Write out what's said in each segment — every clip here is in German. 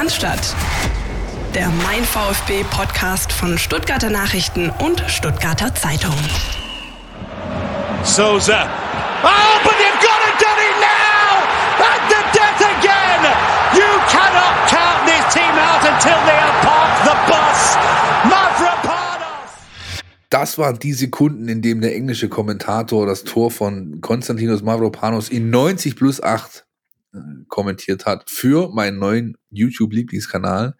Cannstatt. Der Mein VfB Podcast von Stuttgarter Nachrichten und Stuttgarter Zeitung. Souza. Oh, but you've got it, done it now! At the death again! You cannot count this team out until they have parked the bus. Mavropanos! Das waren die Sekunden, in dem der englische Kommentator das Tor von Konstantinos Mavropanos in 90 plus 8 äh, kommentiert hat für meinen neuen YouTube-Lieblingskanal,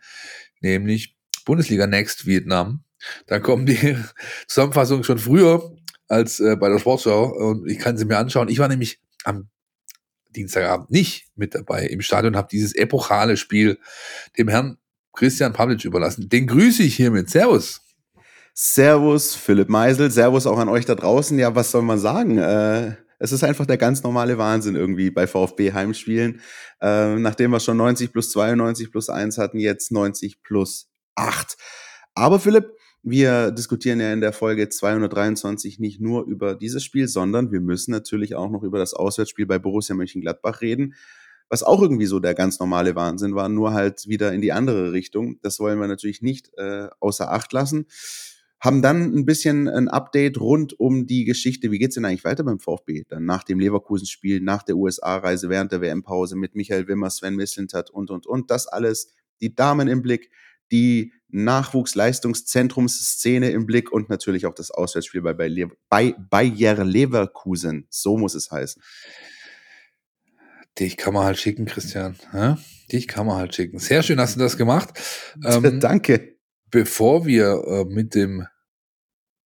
nämlich Bundesliga Next Vietnam. Da kommen die Zusammenfassungen schon früher als äh, bei der Sportschau und ich kann sie mir anschauen. Ich war nämlich am Dienstagabend nicht mit dabei im Stadion, habe dieses epochale Spiel dem Herrn Christian Pavlic überlassen. Den grüße ich hiermit. Servus. Servus, Philipp Meisel. Servus auch an euch da draußen. Ja, was soll man sagen? Äh, es ist einfach der ganz normale Wahnsinn irgendwie bei VfB Heimspielen. Äh, nachdem wir schon 90 plus 92 plus 1 hatten, jetzt 90 plus 8. Aber Philipp, wir diskutieren ja in der Folge 223 nicht nur über dieses Spiel, sondern wir müssen natürlich auch noch über das Auswärtsspiel bei Borussia Mönchengladbach reden, was auch irgendwie so der ganz normale Wahnsinn war, nur halt wieder in die andere Richtung. Das wollen wir natürlich nicht äh, außer Acht lassen. Haben dann ein bisschen ein Update rund um die Geschichte, wie geht's denn eigentlich weiter beim VfB? Dann nach dem Leverkusen-Spiel, nach der USA-Reise während der WM-Pause mit Michael Wimmer, Sven Mislintat und, und, und. Das alles, die Damen im Blick, die Nachwuchsleistungszentrumsszene im Blick und natürlich auch das Auswärtsspiel bei, bei, bei Bayer Leverkusen. So muss es heißen. Dich kann man halt schicken, Christian. Ja? Dich kann man halt schicken. Sehr schön hast du das gemacht. Ähm, Danke. Bevor wir äh, mit dem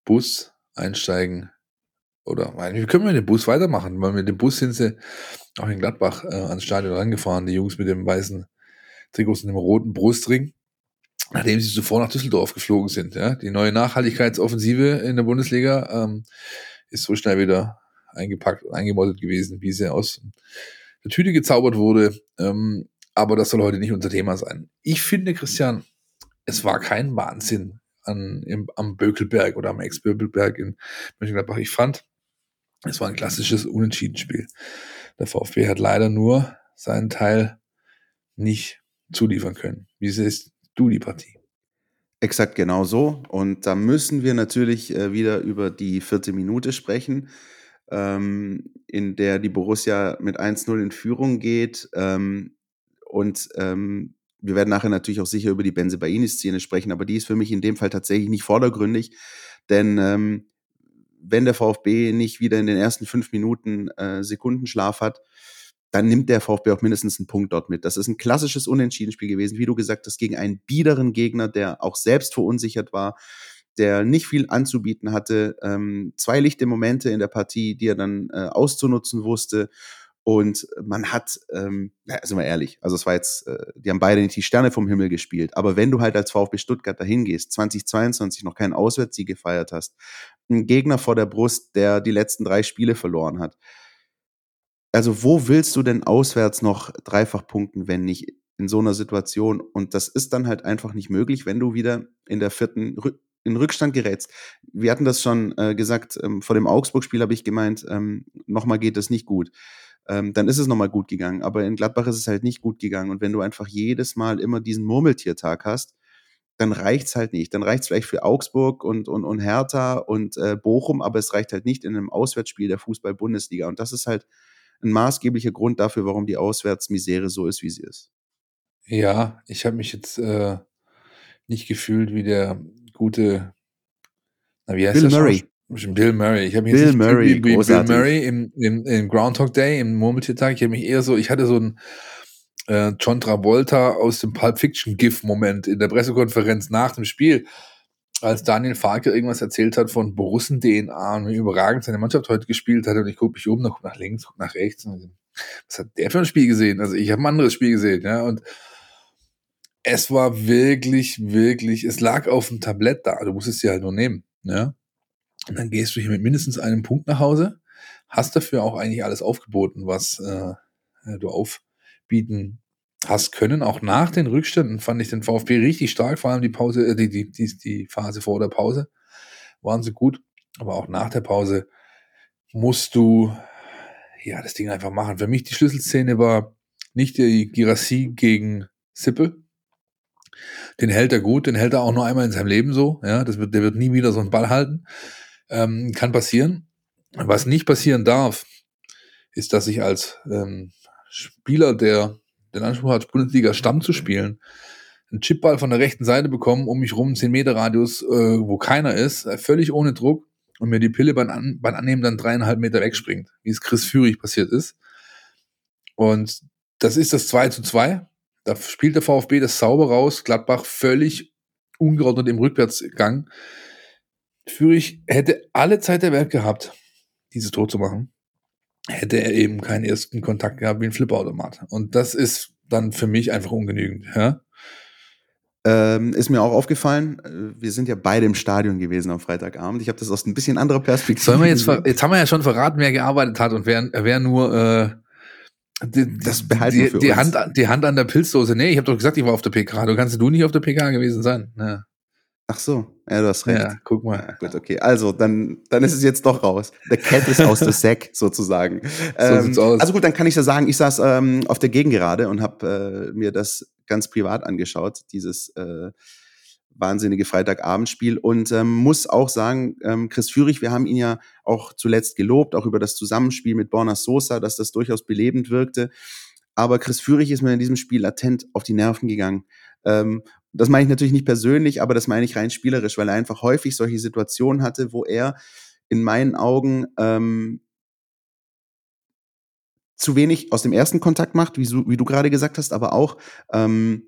Bus einsteigen, oder wir können mit dem Bus weitermachen, weil mit dem Bus sind sie auch in Gladbach äh, ans Stadion rangefahren, die Jungs mit dem weißen Trikots und dem roten Brustring nachdem sie zuvor nach Düsseldorf geflogen sind. Ja. Die neue Nachhaltigkeitsoffensive in der Bundesliga ähm, ist so schnell wieder eingepackt und eingemottet gewesen, wie sie aus der Tüte gezaubert wurde. Ähm, aber das soll heute nicht unser Thema sein. Ich finde, Christian, es war kein Wahnsinn an, im, am Bökelberg oder am Ex-Bökelberg in Mönchengladbach. Ich fand, es war ein klassisches Unentschiedenspiel. Der VfB hat leider nur seinen Teil nicht zuliefern können. Wie es ist, du die Partie. Exakt genau so. Und da müssen wir natürlich äh, wieder über die vierte Minute sprechen, ähm, in der die Borussia mit 1-0 in Führung geht. Ähm, und ähm, wir werden nachher natürlich auch sicher über die Benzebaini-Szene sprechen, aber die ist für mich in dem Fall tatsächlich nicht vordergründig, denn ähm, wenn der VfB nicht wieder in den ersten fünf Minuten äh, Sekundenschlaf hat, dann nimmt der VfB auch mindestens einen Punkt dort mit. Das ist ein klassisches Unentschiedenspiel gewesen, wie du gesagt hast, gegen einen biederen Gegner, der auch selbst verunsichert war, der nicht viel anzubieten hatte. Ähm, zwei lichte Momente in der Partie, die er dann äh, auszunutzen wusste. Und man hat, ähm, also mal ehrlich, also es war jetzt, äh, die haben beide nicht die Sterne vom Himmel gespielt. Aber wenn du halt als VfB Stuttgart dahin gehst, 2022 noch keinen Auswärtssieg gefeiert hast, ein Gegner vor der Brust, der die letzten drei Spiele verloren hat, also wo willst du denn auswärts noch dreifach punkten, wenn nicht in so einer Situation? Und das ist dann halt einfach nicht möglich, wenn du wieder in der vierten in Rückstand gerätst. Wir hatten das schon äh, gesagt, ähm, vor dem Augsburg-Spiel habe ich gemeint, ähm, nochmal geht das nicht gut. Ähm, dann ist es nochmal gut gegangen. Aber in Gladbach ist es halt nicht gut gegangen. Und wenn du einfach jedes Mal immer diesen Murmeltiertag hast, dann reicht's halt nicht. Dann reicht's vielleicht für Augsburg und, und, und Hertha und äh, Bochum, aber es reicht halt nicht in einem Auswärtsspiel der Fußball-Bundesliga. Und das ist halt ein maßgeblicher Grund dafür, warum die Auswärtsmisere so ist, wie sie ist. Ja, ich habe mich jetzt äh, nicht gefühlt wie der gute, na, wie heißt Bill Murray. Bill Murray. Ich habe mich Bill jetzt Murray, wie, wie Bill Murray im, im, im Groundhog Day, im Murmeltiertag. Ich habe mich eher so, ich hatte so ein äh, John Travolta aus dem Pulp Fiction GIF-Moment in der Pressekonferenz nach dem Spiel als Daniel Farke irgendwas erzählt hat von Borussen-DNA und wie überragend seine Mannschaft heute gespielt hat und ich gucke mich um, gucke nach links, gucke nach rechts. Und was hat der für ein Spiel gesehen? Also ich habe ein anderes Spiel gesehen, ja, und es war wirklich, wirklich, es lag auf dem Tablett da, du musstest sie halt nur nehmen, ja. Und dann gehst du hier mit mindestens einem Punkt nach Hause, hast dafür auch eigentlich alles aufgeboten, was äh, du aufbieten hast können. Auch nach den Rückständen fand ich den VfB richtig stark, vor allem die Pause, äh, die, die, die, die Phase vor der Pause waren sie gut. Aber auch nach der Pause musst du ja das Ding einfach machen. Für mich die Schlüsselszene war nicht die Girassi gegen Sippel, Den hält er gut, den hält er auch nur einmal in seinem Leben so. Ja, das wird, der wird nie wieder so einen Ball halten. Ähm, kann passieren. Was nicht passieren darf, ist, dass ich als ähm, Spieler, der den Anspruch hat, Bundesliga Stamm zu spielen, einen Chipball von der rechten Seite bekommen, um mich rum, 10 Meter Radius, äh, wo keiner ist, äh, völlig ohne Druck und mir die Pille beim, An beim Annehmen dann dreieinhalb Meter wegspringt, wie es Chris Führig passiert ist. Und das ist das 2 zu 2. Da spielt der VfB das sauber raus, Gladbach völlig ungeordnet im Rückwärtsgang. Führig hätte alle Zeit der Welt gehabt, dieses Tor zu machen. Hätte er eben keinen ersten Kontakt gehabt wie ein Flipperautomat. Und das ist dann für mich einfach ungenügend. Ja? Ähm, ist mir auch aufgefallen, äh, wir sind ja beide im Stadion gewesen am Freitagabend. Ich habe das aus ein bisschen anderer Perspektive. Sollen wir jetzt, jetzt haben wir ja schon verraten, wer gearbeitet hat und wer, wer nur äh, die, das behalten die, die Hand, die Hand an der Pilzdose. Nee, ich habe doch gesagt, ich war auf der PK. Du kannst du nicht auf der PK gewesen sein. Ja. Ach so, ja, du hast recht. Ja, guck mal. Ja, gut, okay. Also, dann, dann ist es jetzt doch raus. Der Cat ist aus der Sack, sozusagen. So ähm, sieht's aus. Also gut, dann kann ich ja sagen, ich saß ähm, auf der Gegengerade und habe äh, mir das ganz privat angeschaut, dieses äh, wahnsinnige Freitagabendspiel. Und ähm, muss auch sagen, ähm, Chris Führig, wir haben ihn ja auch zuletzt gelobt, auch über das Zusammenspiel mit Borna Sosa, dass das durchaus belebend wirkte. Aber Chris Führig ist mir in diesem Spiel latent auf die Nerven gegangen. Ähm, das meine ich natürlich nicht persönlich, aber das meine ich rein spielerisch, weil er einfach häufig solche Situationen hatte, wo er in meinen Augen ähm, zu wenig aus dem ersten Kontakt macht, wie, wie du gerade gesagt hast, aber auch ähm,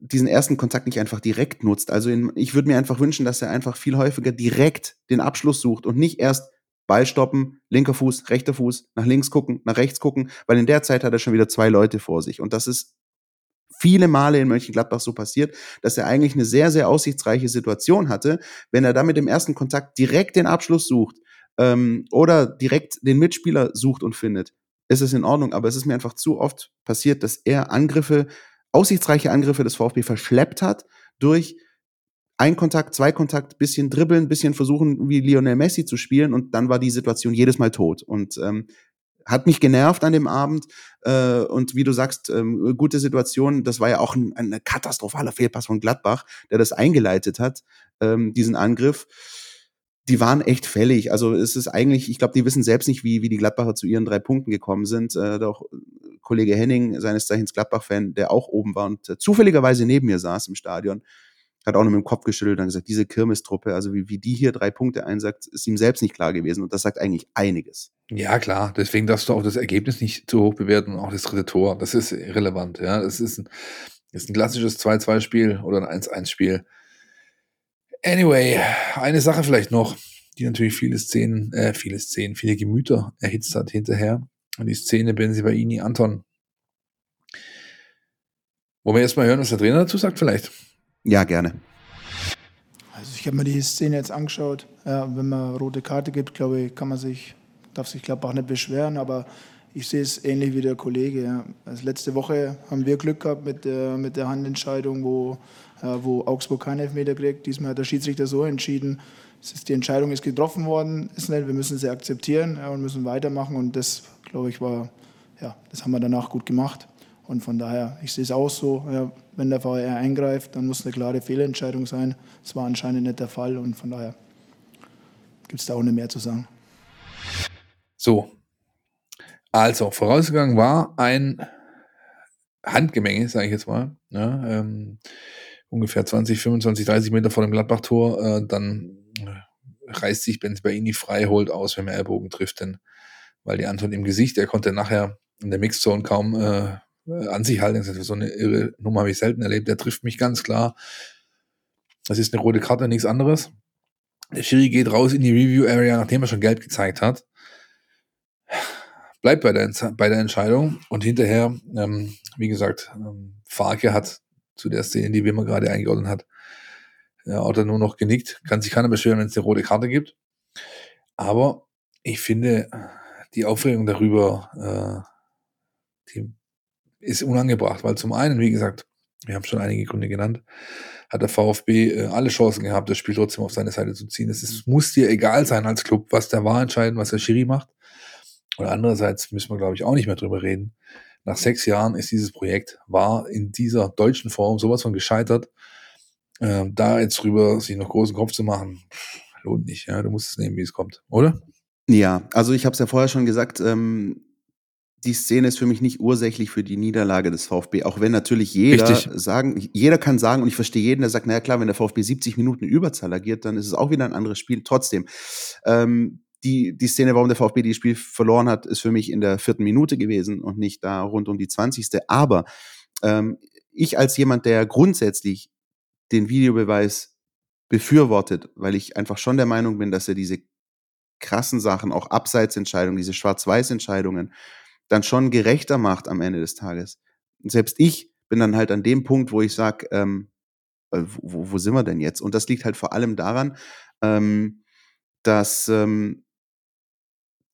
diesen ersten Kontakt nicht einfach direkt nutzt. Also in, ich würde mir einfach wünschen, dass er einfach viel häufiger direkt den Abschluss sucht und nicht erst Ball stoppen, linker Fuß, rechter Fuß, nach links gucken, nach rechts gucken, weil in der Zeit hat er schon wieder zwei Leute vor sich. Und das ist viele Male in Mönchengladbach so passiert, dass er eigentlich eine sehr, sehr aussichtsreiche Situation hatte. Wenn er dann mit dem ersten Kontakt direkt den Abschluss sucht ähm, oder direkt den Mitspieler sucht und findet, ist es in Ordnung. Aber es ist mir einfach zu oft passiert, dass er Angriffe, aussichtsreiche Angriffe des VfB verschleppt hat durch ein Kontakt, zwei Kontakt, bisschen dribbeln, bisschen versuchen, wie Lionel Messi zu spielen und dann war die Situation jedes Mal tot. Und ähm, hat mich genervt an dem Abend. Äh, und wie du sagst, ähm, gute Situation. Das war ja auch ein, ein katastrophaler Fehlpass von Gladbach, der das eingeleitet hat, ähm, diesen Angriff. Die waren echt fällig. Also es ist eigentlich, ich glaube, die wissen selbst nicht, wie, wie die Gladbacher zu ihren drei Punkten gekommen sind. Äh, doch Kollege Henning, seines Zeichens Gladbach-Fan, der auch oben war und äh, zufälligerweise neben mir saß im Stadion, hat auch noch mit dem Kopf geschüttelt und gesagt, diese Kirmestruppe, also wie, wie die hier drei Punkte einsagt, ist ihm selbst nicht klar gewesen. Und das sagt eigentlich einiges. Ja, klar. Deswegen darfst du auch das Ergebnis nicht zu hoch bewerten und auch das dritte Tor. Das ist irrelevant. Ja, das ist ein, ist ein klassisches 2-2-Spiel oder ein 1-1-Spiel. Anyway, eine Sache vielleicht noch, die natürlich viele Szenen, äh, viele Szenen, viele Gemüter erhitzt hat hinterher. Und die Szene Benzibaini Anton. Wollen wir erstmal hören, was der Trainer dazu sagt, vielleicht? Ja, gerne. Also ich habe mir die Szene jetzt angeschaut. Ja, wenn man rote Karte gibt, glaube ich, kann man sich, darf sich glaube auch nicht beschweren, aber ich sehe es ähnlich wie der Kollege. Ja. Also letzte Woche haben wir Glück gehabt mit der, mit der Handentscheidung, wo, äh, wo Augsburg keinen Elfmeter kriegt. Diesmal hat der Schiedsrichter so entschieden. Ist, die Entscheidung ist getroffen worden, ist nicht, wir müssen sie akzeptieren ja, und müssen weitermachen. Und das, glaube ich, war, ja, das haben wir danach gut gemacht. Und von daher, ich sehe es auch so, ja, wenn der VR eingreift, dann muss eine klare Fehlentscheidung sein. Das war anscheinend nicht der Fall und von daher gibt es da auch nicht mehr zu sagen. So, also vorausgegangen war ein Handgemenge, sage ich jetzt mal, ja, ne, ähm, ungefähr 20, 25, 30 Meter vor dem Gladbach-Tor, äh, dann reißt sich Benzibaini frei, holt aus, wenn er Ellbogen trifft, denn weil die Anton im Gesicht, er konnte nachher in der Mixzone kaum äh, äh, an sich halten. So eine irre Nummer habe ich selten erlebt. Der trifft mich ganz klar. Das ist eine rote Karte, nichts anderes. Der Schiri geht raus in die Review-Area, nachdem er schon Geld gezeigt hat. Bleibt bei der, bei der Entscheidung. Und hinterher, ähm, wie gesagt, ähm, Farke hat zu der Szene, die Wimmer gerade eingeordnet hat, ja, oder nur noch genickt. Kann sich keiner beschweren, wenn es eine rote Karte gibt. Aber ich finde, die Aufregung darüber, äh, die ist unangebracht, weil zum einen, wie gesagt, wir haben schon einige Gründe genannt, hat der VfB äh, alle Chancen gehabt, das Spiel trotzdem auf seine Seite zu ziehen. Es muss dir egal sein als Club, was der war entscheiden, was der Schiri macht. Und andererseits müssen wir, glaube ich, auch nicht mehr drüber reden. nach sechs Jahren ist dieses Projekt, war in dieser deutschen Form sowas von gescheitert. Ähm, da jetzt drüber sich noch großen Kopf zu machen, lohnt nicht. Ja, du musst es nehmen, wie es kommt, oder? Ja, also ich habe es ja vorher schon gesagt, ähm, die Szene ist für mich nicht ursächlich für die Niederlage des VfB, auch wenn natürlich jeder Richtig. sagen, jeder kann sagen, und ich verstehe jeden, der sagt, naja klar, wenn der VfB 70 Minuten Überzahl agiert, dann ist es auch wieder ein anderes Spiel. Trotzdem, ähm, die, die Szene, warum der VfB dieses Spiel verloren hat, ist für mich in der vierten Minute gewesen und nicht da rund um die 20. Aber ähm, ich als jemand, der grundsätzlich den Videobeweis befürwortet, weil ich einfach schon der Meinung bin, dass er diese krassen Sachen, auch Abseitsentscheidungen, diese Schwarz-Weiß-Entscheidungen, dann schon gerechter macht am Ende des Tages. Selbst ich bin dann halt an dem Punkt, wo ich sage, ähm, äh, wo, wo sind wir denn jetzt? Und das liegt halt vor allem daran, ähm, dass ähm,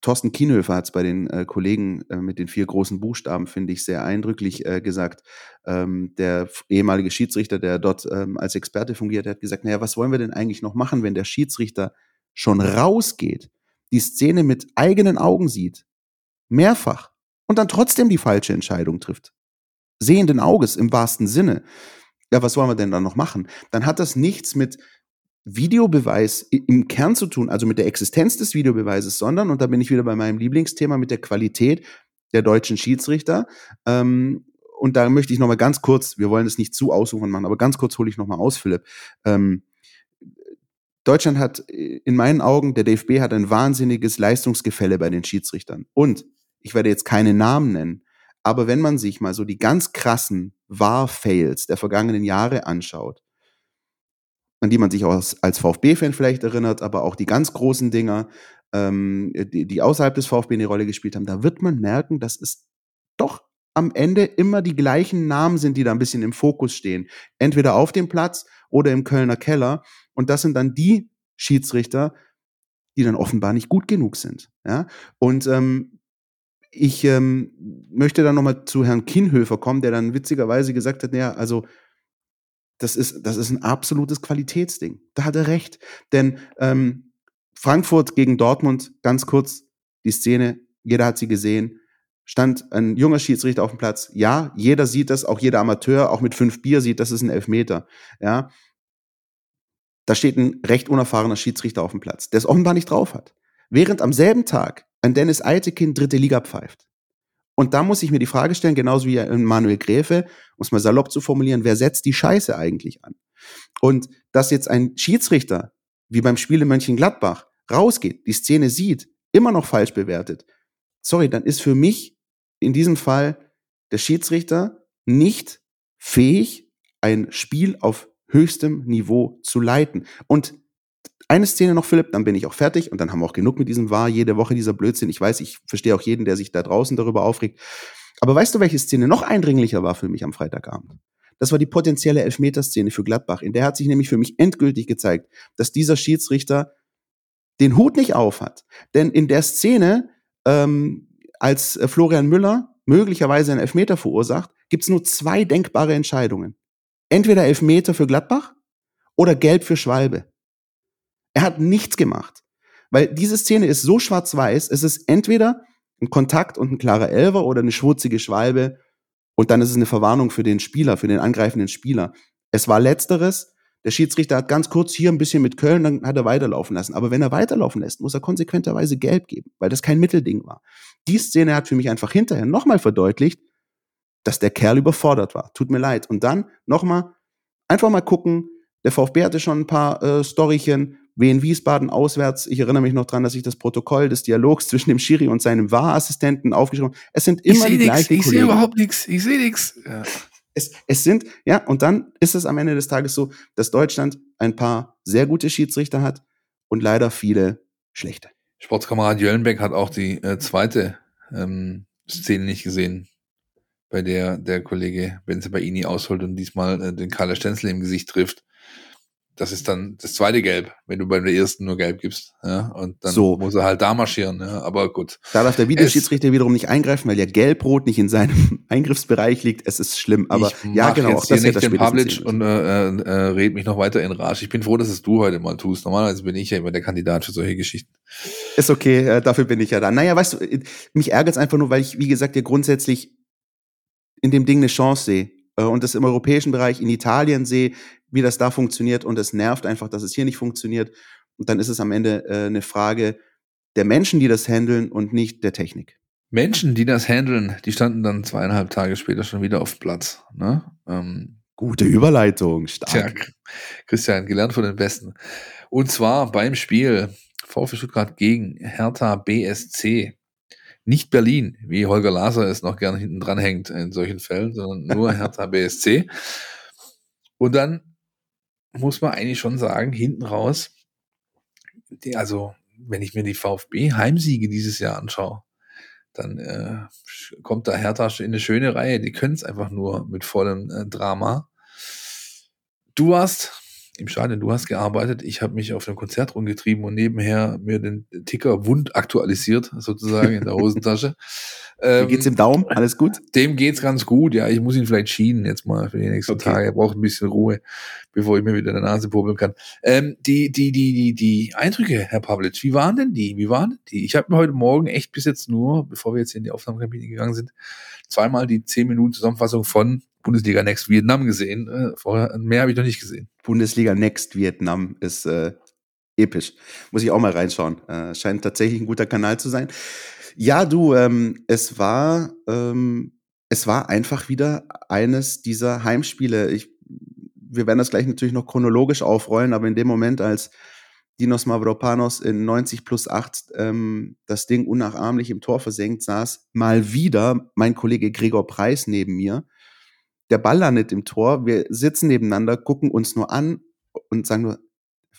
Thorsten Kienhöfer hat es bei den äh, Kollegen äh, mit den vier großen Buchstaben, finde ich, sehr eindrücklich äh, gesagt. Ähm, der ehemalige Schiedsrichter, der dort ähm, als Experte fungiert, hat gesagt, naja, was wollen wir denn eigentlich noch machen, wenn der Schiedsrichter schon rausgeht, die Szene mit eigenen Augen sieht, mehrfach, und dann trotzdem die falsche Entscheidung trifft. Sehenden Auges im wahrsten Sinne. Ja, was wollen wir denn dann noch machen? Dann hat das nichts mit Videobeweis im Kern zu tun, also mit der Existenz des Videobeweises, sondern, und da bin ich wieder bei meinem Lieblingsthema, mit der Qualität der deutschen Schiedsrichter. Ähm, und da möchte ich nochmal ganz kurz, wir wollen es nicht zu aussuchen machen, aber ganz kurz hole ich nochmal aus, Philipp. Ähm, Deutschland hat in meinen Augen, der DFB hat ein wahnsinniges Leistungsgefälle bei den Schiedsrichtern. Und ich werde jetzt keine Namen nennen, aber wenn man sich mal so die ganz krassen War-Fails der vergangenen Jahre anschaut, an die man sich auch als, VfB-Fan vielleicht erinnert, aber auch die ganz großen Dinger, ähm, die, die außerhalb des VfB eine Rolle gespielt haben, da wird man merken, dass es doch am Ende immer die gleichen Namen sind, die da ein bisschen im Fokus stehen. Entweder auf dem Platz oder im Kölner Keller. Und das sind dann die Schiedsrichter, die dann offenbar nicht gut genug sind. Ja? Und ähm, ich ähm, möchte dann nochmal zu Herrn Kienhöfer kommen, der dann witzigerweise gesagt hat, naja, also das ist, das ist ein absolutes Qualitätsding. Da hat er recht. Denn ähm, Frankfurt gegen Dortmund, ganz kurz die Szene, jeder hat sie gesehen, stand ein junger Schiedsrichter auf dem Platz. Ja, jeder sieht das, auch jeder Amateur, auch mit fünf Bier sieht, das ist ein Elfmeter. Ja, da steht ein recht unerfahrener Schiedsrichter auf dem Platz, der es offenbar nicht drauf hat. Während am selben Tag ein Dennis Eitekin dritte Liga pfeift. Und da muss ich mir die Frage stellen, genauso wie Manuel Gräfe, um es mal salopp zu formulieren, wer setzt die Scheiße eigentlich an? Und dass jetzt ein Schiedsrichter, wie beim Spiel in Mönchengladbach, rausgeht, die Szene sieht, immer noch falsch bewertet, sorry, dann ist für mich in diesem Fall der Schiedsrichter nicht fähig, ein Spiel auf höchstem Niveau zu leiten. Und eine Szene noch, Philipp, dann bin ich auch fertig und dann haben wir auch genug mit diesem War, jede Woche dieser Blödsinn. Ich weiß, ich verstehe auch jeden, der sich da draußen darüber aufregt. Aber weißt du, welche Szene noch eindringlicher war für mich am Freitagabend? Das war die potenzielle Elfmeterszene für Gladbach. In der hat sich nämlich für mich endgültig gezeigt, dass dieser Schiedsrichter den Hut nicht auf hat. Denn in der Szene, ähm, als äh, Florian Müller möglicherweise einen Elfmeter verursacht, gibt es nur zwei denkbare Entscheidungen. Entweder Elfmeter für Gladbach oder Gelb für Schwalbe. Er hat nichts gemacht. Weil diese Szene ist so schwarz-weiß, es ist entweder ein Kontakt und ein klarer Elver oder eine schwurzige Schwalbe und dann ist es eine Verwarnung für den Spieler, für den angreifenden Spieler. Es war letzteres. Der Schiedsrichter hat ganz kurz hier ein bisschen mit Köln, dann hat er weiterlaufen lassen. Aber wenn er weiterlaufen lässt, muss er konsequenterweise gelb geben, weil das kein Mittelding war. Die Szene hat für mich einfach hinterher nochmal verdeutlicht, dass der Kerl überfordert war. Tut mir leid. Und dann nochmal, einfach mal gucken. Der VfB hatte schon ein paar äh, Storychen. Wien Wiesbaden auswärts. Ich erinnere mich noch dran, dass ich das Protokoll des Dialogs zwischen dem Schiri und seinem Wahrassistenten aufgeschrieben habe. Es sind immer die nix, gleichen Ich sehe Kollegen. überhaupt nichts. Ich sehe nichts. Ja. Es, es sind, ja, und dann ist es am Ende des Tages so, dass Deutschland ein paar sehr gute Schiedsrichter hat und leider viele schlechte. Sportskamerad Jöllenbeck hat auch die äh, zweite ähm, Szene nicht gesehen, bei der der Kollege Benzebaini ausholt und diesmal äh, den Karl Stenzel im Gesicht trifft. Das ist dann das zweite Gelb, wenn du bei der ersten nur Gelb gibst. Ja? Und dann So. muss er halt da marschieren. Ja? Aber gut. Da darf der Videoschiedsrichter wiederum nicht eingreifen, weil ja Gelb-Rot nicht in seinem Eingriffsbereich liegt. Es ist schlimm, aber ich ja, genau, jetzt auch hier das nicht den sehen und äh, äh, red mich noch weiter in Rage. Ich bin froh, dass es du heute mal tust. Normalerweise bin ich ja immer der Kandidat für solche Geschichten. Ist okay, äh, dafür bin ich ja da. Naja, weißt du, äh, mich ärgert es einfach nur, weil ich, wie gesagt, ja grundsätzlich in dem Ding eine Chance sehe und das im europäischen Bereich in Italien sehe, wie das da funktioniert und es nervt einfach, dass es hier nicht funktioniert. Und dann ist es am Ende äh, eine Frage der Menschen, die das handeln und nicht der Technik. Menschen, die das handeln, die standen dann zweieinhalb Tage später schon wieder auf Platz. Ne? Ähm, Gute Überleitung, stark. Tja, Christian, gelernt von den Besten. Und zwar beim Spiel VfB Stuttgart gegen Hertha BSC. Nicht Berlin, wie Holger Laser es noch gerne hinten dran hängt in solchen Fällen, sondern nur Hertha BSC. Und dann muss man eigentlich schon sagen, hinten raus, die, also wenn ich mir die VfB-Heimsiege dieses Jahr anschaue, dann äh, kommt da Hertha in eine schöne Reihe. Die können es einfach nur mit vollem äh, Drama. Du warst im Stadion, du hast gearbeitet. Ich habe mich auf einem Konzert rumgetrieben und nebenher mir den Ticker wund aktualisiert, sozusagen in der Hosentasche. Ähm, Wie geht's im Daumen? Alles gut? Dem geht's ganz gut. Ja, ich muss ihn vielleicht schienen jetzt mal für die nächsten okay. Tage. Er braucht ein bisschen Ruhe, bevor ich mir wieder in der Nase pubbeln kann. Ähm, die, die, die, die, die Eindrücke, Herr Pavlic, wie waren denn die? Wie waren die? Ich habe mir heute Morgen echt bis jetzt nur, bevor wir jetzt in die Aufnahmekabine gegangen sind, zweimal die 10 Minuten Zusammenfassung von Bundesliga Next Vietnam gesehen. Äh, vorher mehr habe ich noch nicht gesehen. Bundesliga Next Vietnam ist äh, episch. Muss ich auch mal reinschauen. Äh, scheint tatsächlich ein guter Kanal zu sein. Ja, du, ähm, es war, ähm, es war einfach wieder eines dieser Heimspiele. Ich, wir werden das gleich natürlich noch chronologisch aufrollen, aber in dem Moment, als Dinos Mavropanos in 90 plus 8 ähm, das Ding unnachahmlich im Tor versenkt, saß mal wieder mein Kollege Gregor Preis neben mir. Der Ball landet im Tor, wir sitzen nebeneinander, gucken uns nur an und sagen nur,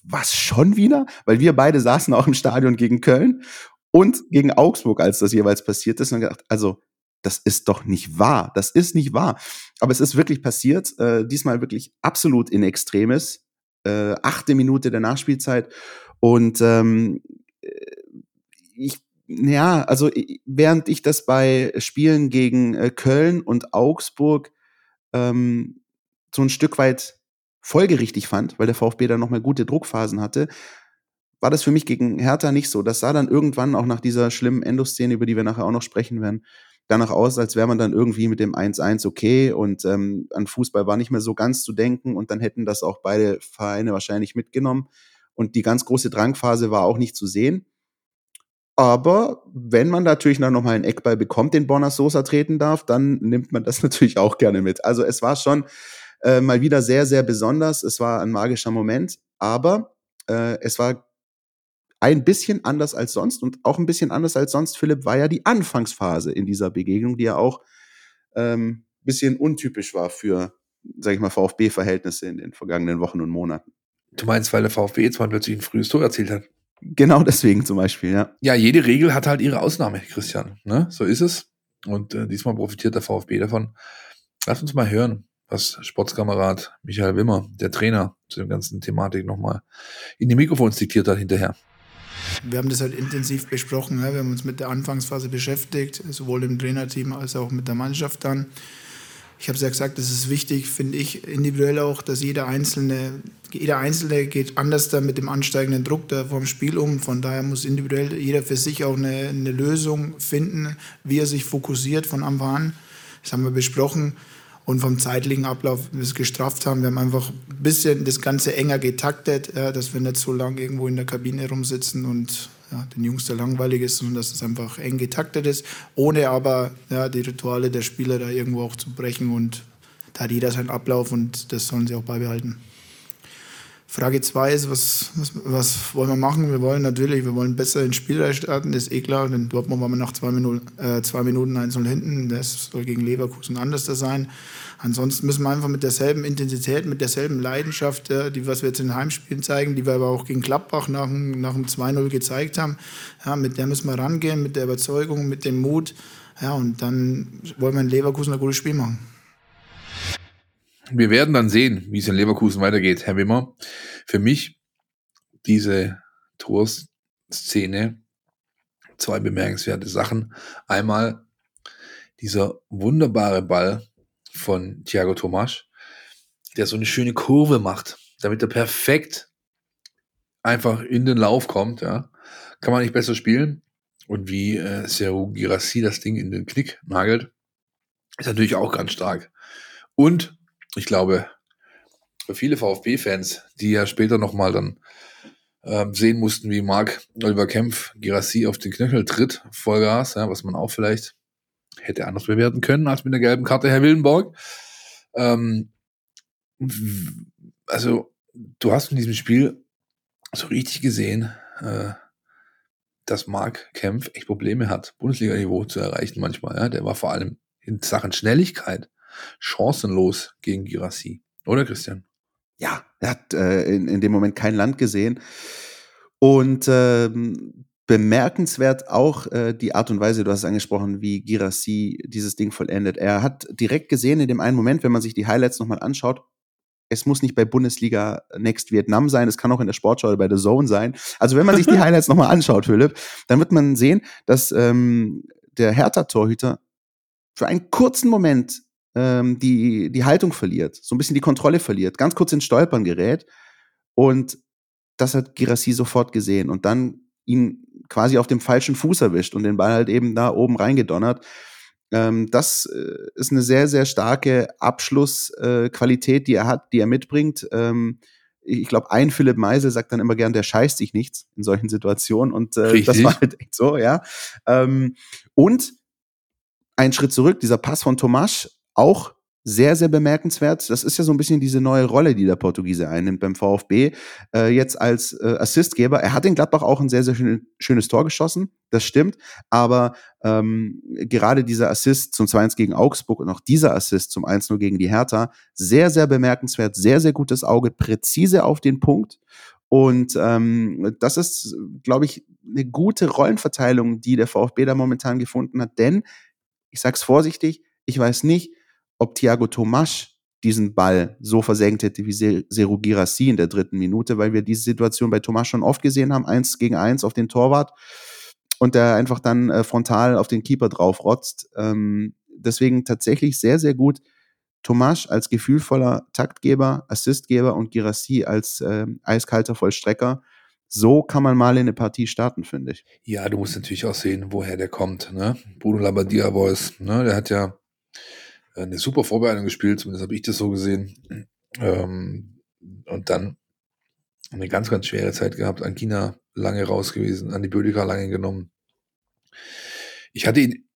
was schon wieder? Weil wir beide saßen auch im Stadion gegen Köln und gegen Augsburg, als das jeweils passiert ist, und gedacht, also das ist doch nicht wahr. Das ist nicht wahr. Aber es ist wirklich passiert. Äh, diesmal wirklich absolut in Extremis. Äh, achte Minute der Nachspielzeit. Und ähm, äh, ich, ja, also während ich das bei Spielen gegen äh, Köln und Augsburg ähm, so ein Stück weit folgerichtig fand, weil der VfB dann nochmal gute Druckphasen hatte, war das für mich gegen Hertha nicht so. Das sah dann irgendwann auch nach dieser schlimmen Endoszene, über die wir nachher auch noch sprechen werden, danach aus, als wäre man dann irgendwie mit dem 1-1 okay und ähm, an Fußball war nicht mehr so ganz zu denken und dann hätten das auch beide Vereine wahrscheinlich mitgenommen. Und die ganz große Drangphase war auch nicht zu sehen. Aber wenn man natürlich noch mal einen Eckball bekommt, den Bonner Sosa treten darf, dann nimmt man das natürlich auch gerne mit. Also es war schon äh, mal wieder sehr, sehr besonders. Es war ein magischer Moment, aber äh, es war ein bisschen anders als sonst und auch ein bisschen anders als sonst, Philipp, war ja die Anfangsphase in dieser Begegnung, die ja auch ähm, bisschen untypisch war für, sag ich mal, VfB-Verhältnisse in den vergangenen Wochen und Monaten. Du meinst, weil der VfB jetzt mal plötzlich ein frühes Tor erzielt hat? Genau deswegen zum Beispiel, ja. Ja, jede Regel hat halt ihre Ausnahme, Christian. Ne? So ist es. Und äh, diesmal profitiert der VfB davon. Lass uns mal hören, was Sportskamerad Michael Wimmer, der Trainer, zu der ganzen Thematik nochmal in die Mikrofons diktiert hat hinterher. Wir haben das halt intensiv besprochen. Wir haben uns mit der Anfangsphase beschäftigt, sowohl im Trainerteam als auch mit der Mannschaft dann. Ich habe es ja gesagt, es ist wichtig, finde ich, individuell auch, dass jeder Einzelne, jeder Einzelne geht anders da mit dem ansteigenden Druck da vom Spiel um. Von daher muss individuell jeder für sich auch eine, eine Lösung finden, wie er sich fokussiert von Anfang an. Das haben wir besprochen und vom zeitlichen Ablauf das gestrafft haben. Wir haben einfach ein bisschen das Ganze enger getaktet, ja, dass wir nicht so lange irgendwo in der Kabine rumsitzen und ja, den Jungs da langweilig ist, sondern dass es einfach eng getaktet ist, ohne aber ja, die Rituale der Spieler da irgendwo auch zu brechen. Und da hat jeder seinen Ablauf und das sollen sie auch beibehalten. Frage 2 ist, was, was, was, wollen wir machen? Wir wollen natürlich, wir wollen besser ins Spiel starten, das ist eh klar. Denn Dortmund waren wir nach zwei Minuten, äh, zwei Minuten 1 hinten. Das soll gegen Leverkusen anders sein. Ansonsten müssen wir einfach mit derselben Intensität, mit derselben Leidenschaft, äh, die was wir jetzt in den Heimspielen zeigen, die wir aber auch gegen Gladbach nach, nach dem 2-0 gezeigt haben, ja, mit der müssen wir rangehen, mit der Überzeugung, mit dem Mut. Ja, und dann wollen wir in Leverkusen ein gutes Spiel machen. Wir werden dann sehen, wie es in Leverkusen weitergeht, Herr Wimmer. Für mich diese Torszene zwei bemerkenswerte Sachen. Einmal dieser wunderbare Ball von Thiago Tomasch, der so eine schöne Kurve macht, damit er perfekt einfach in den Lauf kommt. Ja. Kann man nicht besser spielen. Und wie äh, Seru Girassi das Ding in den Knick nagelt. ist natürlich auch ganz stark. Und ich glaube, viele VfB-Fans, die ja später nochmal dann ähm, sehen mussten, wie Marc Oliver Kempf Girassi auf den Knöchel tritt, Vollgas, ja, was man auch vielleicht hätte anders bewerten können als mit der gelben Karte Herr Willenborg. Ähm, also, du hast in diesem Spiel so richtig gesehen, äh, dass Marc Kempf echt Probleme hat, Bundesliga-Niveau zu erreichen manchmal. Ja? Der war vor allem in Sachen Schnelligkeit chancenlos gegen Girassi. Oder Christian? Ja, er hat äh, in, in dem Moment kein Land gesehen. Und ähm, bemerkenswert auch äh, die Art und Weise, du hast es angesprochen, wie Girassi dieses Ding vollendet. Er hat direkt gesehen in dem einen Moment, wenn man sich die Highlights nochmal anschaut, es muss nicht bei Bundesliga Next Vietnam sein, es kann auch in der Sportschau oder bei The Zone sein. Also wenn man sich die Highlights nochmal anschaut, Philipp, dann wird man sehen, dass ähm, der Hertha-Torhüter für einen kurzen Moment ähm, die, die Haltung verliert, so ein bisschen die Kontrolle verliert, ganz kurz ins Stolpern gerät. Und das hat Girassi sofort gesehen und dann ihn quasi auf dem falschen Fuß erwischt und den Ball halt eben da oben reingedonnert. Ähm, das äh, ist eine sehr, sehr starke Abschlussqualität, äh, die er hat, die er mitbringt. Ähm, ich glaube, ein Philipp Meisel sagt dann immer gern, der scheißt sich nichts in solchen Situationen. Und äh, das war halt echt so, ja. Ähm, und ein Schritt zurück, dieser Pass von Tomasch, auch sehr, sehr bemerkenswert. Das ist ja so ein bisschen diese neue Rolle, die der Portugiese einnimmt beim VfB. Äh, jetzt als äh, Assistgeber. Er hat in Gladbach auch ein sehr, sehr schön, schönes Tor geschossen. Das stimmt. Aber ähm, gerade dieser Assist zum 2-1 gegen Augsburg und auch dieser Assist zum 1-0 gegen die Hertha, sehr, sehr bemerkenswert. Sehr, sehr gutes Auge. Präzise auf den Punkt. Und ähm, das ist, glaube ich, eine gute Rollenverteilung, die der VfB da momentan gefunden hat. Denn, ich sage es vorsichtig, ich weiß nicht, ob Thiago Tomasch diesen Ball so versenkt hätte wie Seru Girassi in der dritten Minute, weil wir diese Situation bei Tomasch schon oft gesehen haben, eins gegen eins auf den Torwart und der einfach dann äh, frontal auf den Keeper draufrotzt. Ähm, deswegen tatsächlich sehr, sehr gut. Tomasch als gefühlvoller Taktgeber, Assistgeber und Girassi als äh, eiskalter Vollstrecker. So kann man mal in eine Partie starten, finde ich. Ja, du musst natürlich auch sehen, woher der kommt. Ne? Bruno Labbadia Boys, ne? der hat ja eine super Vorbereitung gespielt, zumindest habe ich das so gesehen. Ähm, und dann eine ganz, ganz schwere Zeit gehabt. Ankina lange raus gewesen, Antibiotika lange genommen. Ich hatte ihn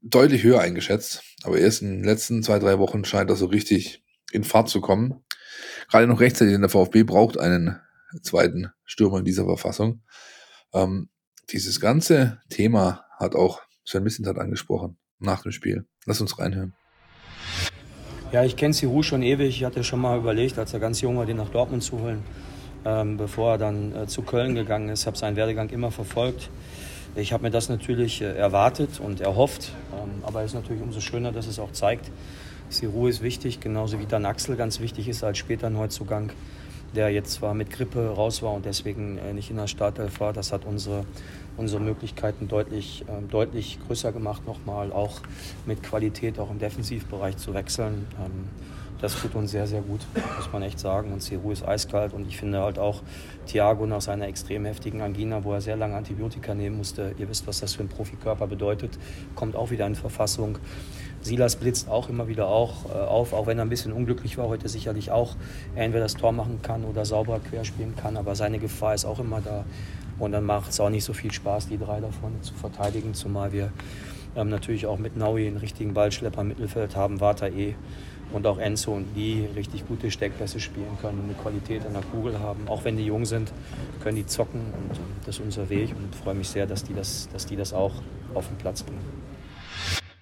deutlich höher eingeschätzt, aber erst in den letzten zwei, drei Wochen scheint er so richtig in Fahrt zu kommen. Gerade noch rechtzeitig, denn der VfB braucht einen zweiten Stürmer in dieser Verfassung. Ähm, dieses ganze Thema hat auch Sven Missentat angesprochen nach dem Spiel. Lass uns reinhören. Ja, ich kenne Siru schon ewig. Ich hatte schon mal überlegt, als er ganz jung war, den nach Dortmund zu holen, ähm, bevor er dann äh, zu Köln gegangen ist. Ich habe seinen Werdegang immer verfolgt. Ich habe mir das natürlich äh, erwartet und erhofft, ähm, aber es ist natürlich umso schöner, dass es auch zeigt. Siru ist wichtig, genauso wie Dan Axel ganz wichtig ist als später Neuzugang, der jetzt zwar mit Grippe raus war und deswegen äh, nicht in der Startelf war. Das hat unsere unsere Möglichkeiten deutlich, äh, deutlich größer gemacht, nochmal auch mit Qualität auch im Defensivbereich zu wechseln. Ähm, das tut uns sehr, sehr gut, muss man echt sagen. Und Ceru ist eiskalt und ich finde halt auch Thiago nach seiner extrem heftigen Angina, wo er sehr lange Antibiotika nehmen musste, ihr wisst, was das für einen Profikörper bedeutet, kommt auch wieder in Verfassung. Silas blitzt auch immer wieder auch, äh, auf, auch wenn er ein bisschen unglücklich war, heute sicherlich auch er entweder das Tor machen kann oder sauber querspielen kann, aber seine Gefahr ist auch immer da. Und dann macht es auch nicht so viel Spaß, die drei da vorne zu verteidigen, zumal wir ähm, natürlich auch mit Naui einen richtigen Ballschlepper im Mittelfeld haben, Vata E und auch Enzo und die richtig gute Steckpässe spielen können und eine Qualität an der Kugel haben. Auch wenn die jung sind, können die zocken und ähm, das ist unser Weg und freue mich sehr, dass die das, dass die das auch auf den Platz bringen.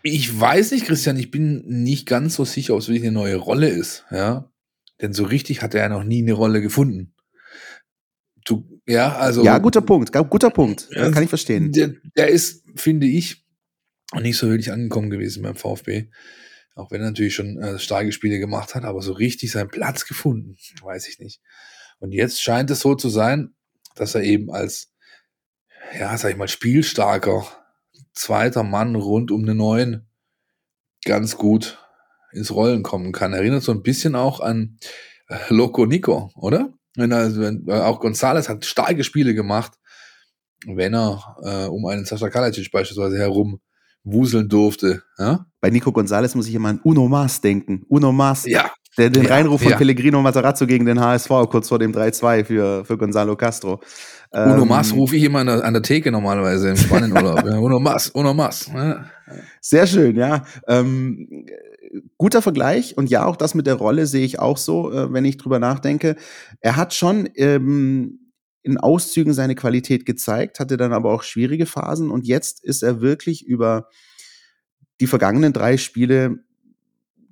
Ich weiß nicht, Christian, ich bin nicht ganz so sicher, ob es wirklich eine neue Rolle ist, ja. Denn so richtig hat er ja noch nie eine Rolle gefunden. Du ja, also. Ja, guter Punkt, guter Punkt. Ja, kann ich verstehen. Der, der ist, finde ich, nicht so wirklich angekommen gewesen beim VfB. Auch wenn er natürlich schon äh, starke Spiele gemacht hat, aber so richtig seinen Platz gefunden, weiß ich nicht. Und jetzt scheint es so zu sein, dass er eben als, ja, sag ich mal, spielstarker zweiter Mann rund um den neuen ganz gut ins Rollen kommen kann. Erinnert so ein bisschen auch an äh, Loco Nico, oder? Wenn er, wenn, auch González hat starke Spiele gemacht, wenn er äh, um einen Sascha Kalajdzic beispielsweise herum wuseln durfte. Ja? Bei Nico Gonzalez muss ich immer an Uno Mas denken. Uno Mas, Ja. der den Ja, Reinruf von ja. Pellegrino Matarazzo gegen den HSV kurz vor dem 3-2 für, für Gonzalo Castro. Uno Ähm, Mas rufe ich immer an der, an der Theke normalerweise im Spanienurlaub. Uno Mas, Uno Mas. Sehr schön, ja. Ähm, äh, guter Vergleich und ja, auch das mit der Rolle sehe ich auch so, äh, wenn ich drüber nachdenke. Er hat schon ähm, in Auszügen seine Qualität gezeigt, hatte dann aber auch schwierige Phasen und jetzt ist er wirklich über die vergangenen drei Spiele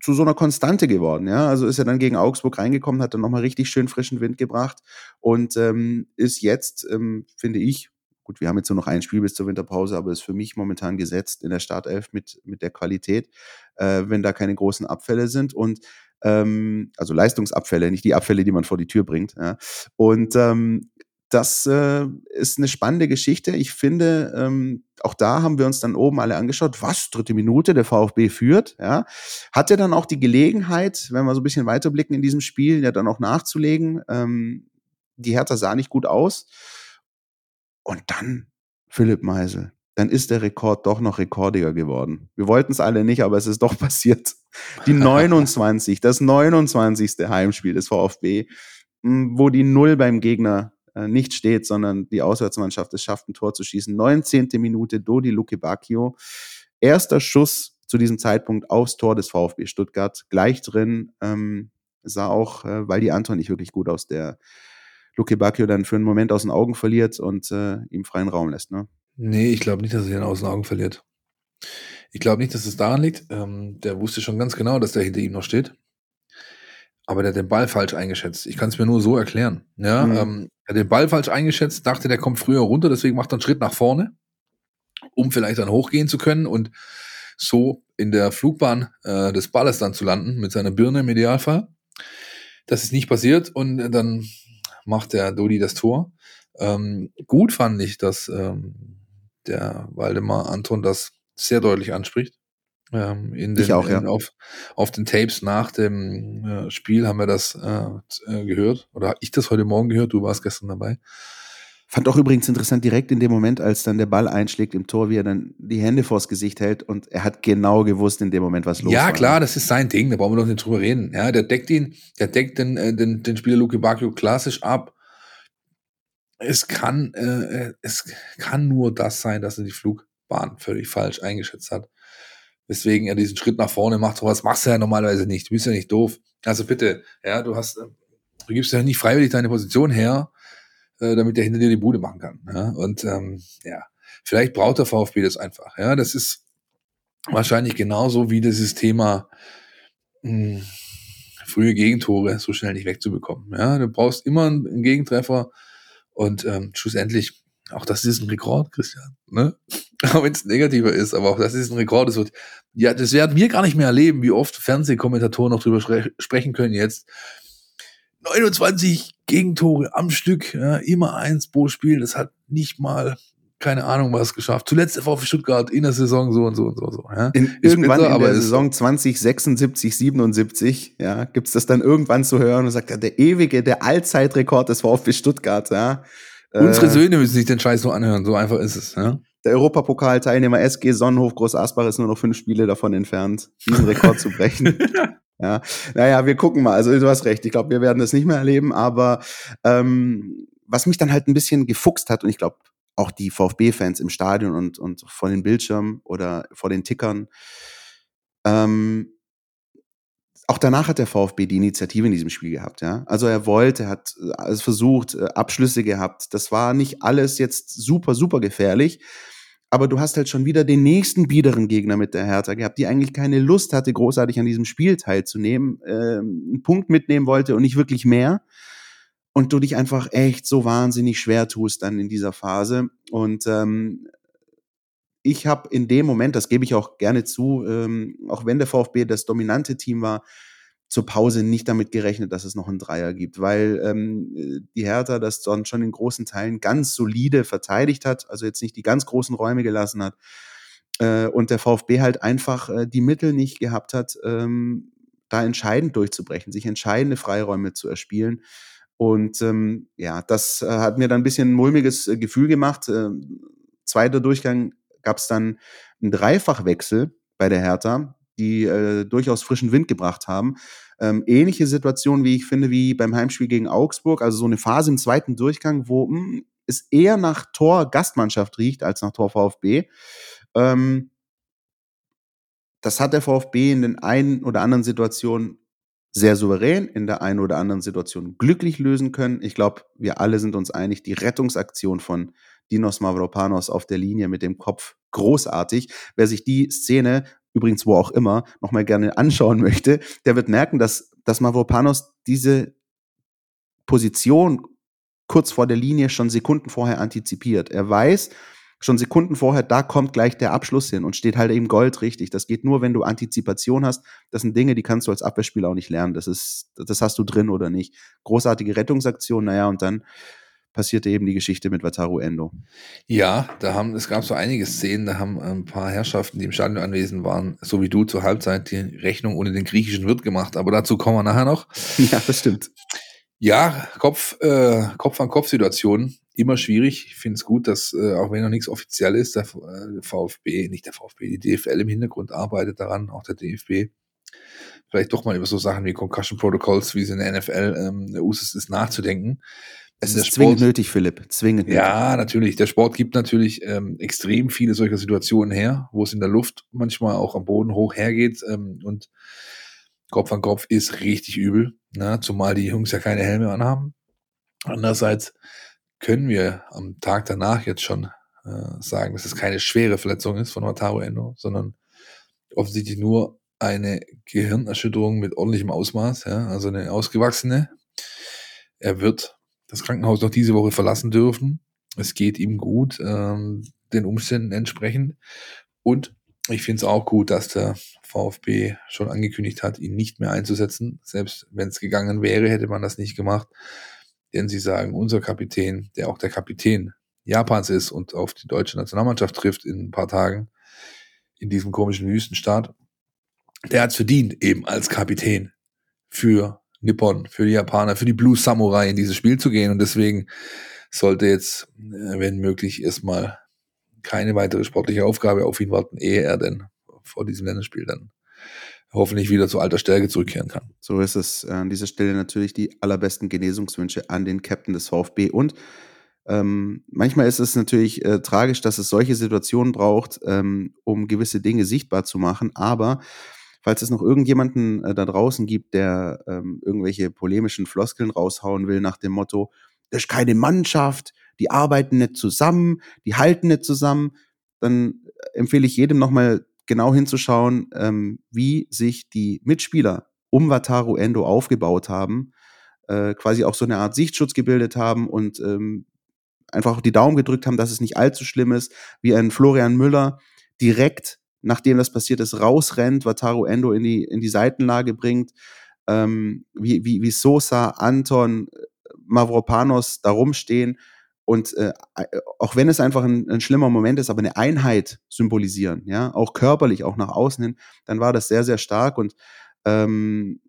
zu so einer Konstante geworden. Ja, also ist er dann gegen Augsburg reingekommen, hat dann nochmal richtig schön frischen Wind gebracht und ähm, ist jetzt, ähm, finde ich, gut, wir haben jetzt nur noch ein Spiel bis zur Winterpause, aber ist für mich momentan gesetzt in der Startelf mit, mit der Qualität, äh, wenn da keine großen Abfälle sind und ähm, also Leistungsabfälle, nicht die Abfälle, die man vor die Tür bringt. Ja. Und ähm, das äh, ist eine spannende Geschichte. Ich finde, ähm, auch da haben wir uns dann oben alle angeschaut, was, dritte Minute, der VfB führt, ja. Hatte dann auch die Gelegenheit, wenn wir so ein bisschen weiterblicken in diesem Spiel, ja dann auch nachzulegen. Ähm, die Hertha sah nicht gut aus. Und dann Philipp Meisel. Dann ist der Rekord doch noch rekordiger geworden. Wir wollten es alle nicht, aber es ist doch passiert. Die 29, das 29. Heimspiel des VfB, mh, wo die Null beim Gegner äh, nicht steht, sondern die Auswärtsmannschaft es schafft, ein Tor zu schießen. 19. Minute, Dodi Luke Bacchio. Erster Schuss zu diesem Zeitpunkt aufs Tor des VfB Stuttgart. Gleich drin ähm, sah auch, äh, weil die Anton nicht wirklich gut aus, der Luke Bacchio dann für einen Moment aus den Augen verliert und äh, ihm freien Raum lässt. Ne? Nee, ich glaube nicht, dass er ihn aus den Augen verliert. Ich glaube nicht, dass es daran liegt. Ähm, der wusste schon ganz genau, dass der hinter ihm noch steht. Aber der hat den Ball falsch eingeschätzt. Ich kann es mir nur so erklären. Ja, Mhm. ähm, er hat den Ball falsch eingeschätzt, dachte, der kommt früher runter, deswegen macht er einen Schritt nach vorne, um vielleicht dann hochgehen zu können und so in der Flugbahn äh, des Balles dann zu landen, mit seiner Birne im Idealfall. Das ist nicht passiert und dann macht der Dodi das Tor. Ähm, gut fand ich, dass ähm, der Waldemar Anton das sehr deutlich anspricht. Ähm, in den, Ich auch, ja. in, auf, auf den Tapes nach dem äh, Spiel haben wir das äh, äh, gehört. Oder ich das heute Morgen gehört? Du warst gestern dabei. Fand auch übrigens interessant, direkt in dem Moment, als dann der Ball einschlägt im Tor, wie er dann die Hände vors Gesicht hält und er hat genau gewusst in dem Moment, was los ja, war. klar, das ist sein Ding, da brauchen wir doch nicht drüber reden. Ja, der deckt ihn, der deckt den, äh, den, den Spieler Luke Bacchio klassisch ab. Es kann, äh, es kann nur das sein, dass er die Flugbahn völlig falsch eingeschätzt hat. Weswegen er diesen Schritt nach vorne macht. Sowas machst du ja normalerweise nicht. Du bist ja nicht doof. Also bitte, ja, du hast, äh, du gibst ja nicht freiwillig deine Position her, äh, damit der hinter dir die Bude machen kann. Ja? Und ähm, ja, vielleicht braucht der VfB das einfach. Ja, das ist wahrscheinlich genauso wie dieses Thema mh, frühe Gegentore so schnell nicht wegzubekommen. Ja, du brauchst immer einen, Gegentreffer und ähm, schlussendlich auch das ist ein Rekord, Christian. Ne? Auch wenn es negativer ist, aber auch das ist ein Rekord. Das wird, ja, das werden wir gar nicht mehr erleben, wie oft Fernsehkommentatoren noch drüber spre sprechen können jetzt. 29 Gegentore am Stück, ja, immer eins pro Spiel. Das hat nicht mal, keine Ahnung, was geschafft. Zuletzt der VfB Stuttgart in der Saison so und so und so. so ja. In, irgendwann bitter, in aber der Saison 2076, 77, ja, gibt's das dann irgendwann zu hören und sagt, ja, der ewige, der Allzeitrekord des VfB Stuttgart, ja. Unsere Äh, Söhne müssen sich den Scheiß nur anhören, so einfach ist es. Ja? Der Europapokalteilnehmer SG Sonnenhof Groß Asbach ist nur noch fünf Spiele davon entfernt, diesen Rekord zu brechen. Ja, naja, wir gucken mal. Also du hast recht. Ich glaube, wir werden das nicht mehr erleben. Aber ähm, was mich dann halt ein bisschen gefuchst hat und ich glaube auch die VfB-Fans im Stadion und und vor den Bildschirmen oder vor den Tickern. Ähm, auch danach hat der VfB die Initiative in diesem Spiel gehabt, ja. Also er wollte, er hat äh, alles versucht, äh, Abschlüsse gehabt. Das war nicht alles jetzt super, super gefährlich. Aber du hast halt schon wieder den nächsten biederen Gegner mit der Hertha gehabt, die eigentlich keine Lust hatte, großartig an diesem Spiel teilzunehmen, ähm, einen Punkt mitnehmen wollte und nicht wirklich mehr. Und du dich einfach echt so wahnsinnig schwer tust dann in dieser Phase. Und ähm, ich habe in dem Moment, das gebe ich auch gerne zu, ähm, auch wenn der VfB das dominante Team war, zur Pause nicht damit gerechnet, dass es noch einen Dreier gibt, weil ähm, die Hertha das dann schon in großen Teilen ganz solide verteidigt hat, also jetzt nicht die ganz großen Räume gelassen hat äh, und der VfB halt einfach äh, die Mittel nicht gehabt hat, ähm, da entscheidend durchzubrechen, sich entscheidende Freiräume zu erspielen. Und ähm, ja, das äh, hat mir dann ein bisschen ein mulmiges äh, Gefühl gemacht. Ähm, zweiter Durchgang gab es dann einen Dreifachwechsel bei der Hertha, die äh, durchaus frischen Wind gebracht haben. Ähm, ähnliche Situation, wie ich finde, wie beim Heimspiel gegen Augsburg, also so eine Phase im zweiten Durchgang, wo mh, hm, es eher nach Tor Gastmannschaft riecht als nach Tor VfB. Ähm, das hat der VfB in den einen oder anderen Situationen sehr souverän, in der einen oder anderen Situation glücklich lösen können. Ich glaube, wir alle sind uns einig, die Rettungsaktion von Dinos Mavropanos auf der Linie mit dem Kopf großartig. Wer sich die Szene, übrigens wo auch immer, nochmal gerne anschauen möchte, der wird merken, dass, dass Mavropanos diese Position kurz vor der Linie schon Sekunden vorher antizipiert. Er weiß, schon Sekunden vorher, da kommt gleich der Abschluss hin und steht halt eben Gold richtig. Das geht nur, wenn du Antizipation hast. Das sind Dinge, die kannst du als Abwehrspieler auch nicht lernen. Das ist, das hast du drin oder nicht. Großartige Rettungsaktion, naja, und dann passierte eben die Geschichte mit Wataru Endo. Ja, da haben, es gab so einige Szenen, da haben ein paar Herrschaften, die im Stadion anwesend waren, so wie du zur Halbzeit die Rechnung ohne den griechischen Wirt gemacht, aber dazu kommen wir nachher noch. Ja, das stimmt. Ja, Kopf, äh, Kopf an Kopf Situation immer schwierig. Ich finde es gut, dass äh, auch wenn noch nichts offiziell ist, der äh, VfB, nicht der VfB, die DFL im Hintergrund arbeitet daran, auch der DFB. Vielleicht doch mal über so Sachen wie Concussion Protocols, wie sie in der NFL ähm, Usus ist, nachzudenken. Es ist zwingend nötig, Philipp. Zwingend nötig. Ja, natürlich. Der Sport gibt natürlich ähm, extrem viele solcher Situationen her, wo es in der Luft manchmal auch am Boden hoch hergeht ähm, und Kopf an Kopf ist richtig übel, ne? zumal die Jungs ja keine Helme anhaben. Andererseits können wir am Tag danach jetzt schon äh, sagen, dass es keine schwere Verletzung ist von Wataru Endo, sondern offensichtlich nur eine Gehirnerschütterung mit ordentlichem Ausmaß, ja, also eine ausgewachsene. Er wird das Krankenhaus noch diese Woche verlassen dürfen. Es geht ihm gut, ähm, den Umständen entsprechend. Und ich finde es auch gut, dass der VfB schon angekündigt hat, ihn nicht mehr einzusetzen. Selbst wenn es gegangen wäre, hätte man das nicht gemacht. Denn sie sagen, unser Kapitän, der auch der Kapitän Japans ist und auf die deutsche Nationalmannschaft trifft in ein paar Tagen, in diesem komischen Wüstenstaat, der hat es verdient, eben als Kapitän für Nippon, für die Japaner, für die Blue Samurai in dieses Spiel zu gehen. Und deswegen sollte jetzt, äh, wenn möglich, erstmal keine weitere sportliche Aufgabe auf ihn warten, ehe er denn vor diesem Länderspiel dann hoffentlich wieder zu alter Stärke zurückkehren kann. So ist es. An dieser Stelle natürlich die allerbesten Genesungswünsche an den Captain des VfB. Und ähm, manchmal ist es natürlich äh, tragisch, dass es solche Situationen braucht, ähm, um gewisse Dinge sichtbar zu machen. Aber falls es noch irgendjemanden äh, da draußen gibt, der ähm, irgendwelche polemischen Floskeln raushauen will nach dem Motto, das ist keine Mannschaft, die arbeiten nicht zusammen, die halten nicht zusammen, dann empfehle ich jedem nochmal genau hinzuschauen, ähm, wie sich die Mitspieler um Wataru Endo aufgebaut haben, äh, quasi auch so eine Art Sichtschutz gebildet haben und ähm, einfach die Daumen gedrückt haben, dass es nicht allzu schlimm ist, wie ein Florian Müller direkt, nachdem das passiert ist, rausrennt, Wataru Endo in die, in die Seitenlage bringt, ähm, wie, wie, wie Sosa, Anton, Mavropanos da rumstehen und äh, auch wenn es einfach ein, ein, schlimmer Moment ist, aber eine Einheit symbolisieren, ja, auch körperlich, auch nach außen hin, dann war das sehr, sehr stark und ähm,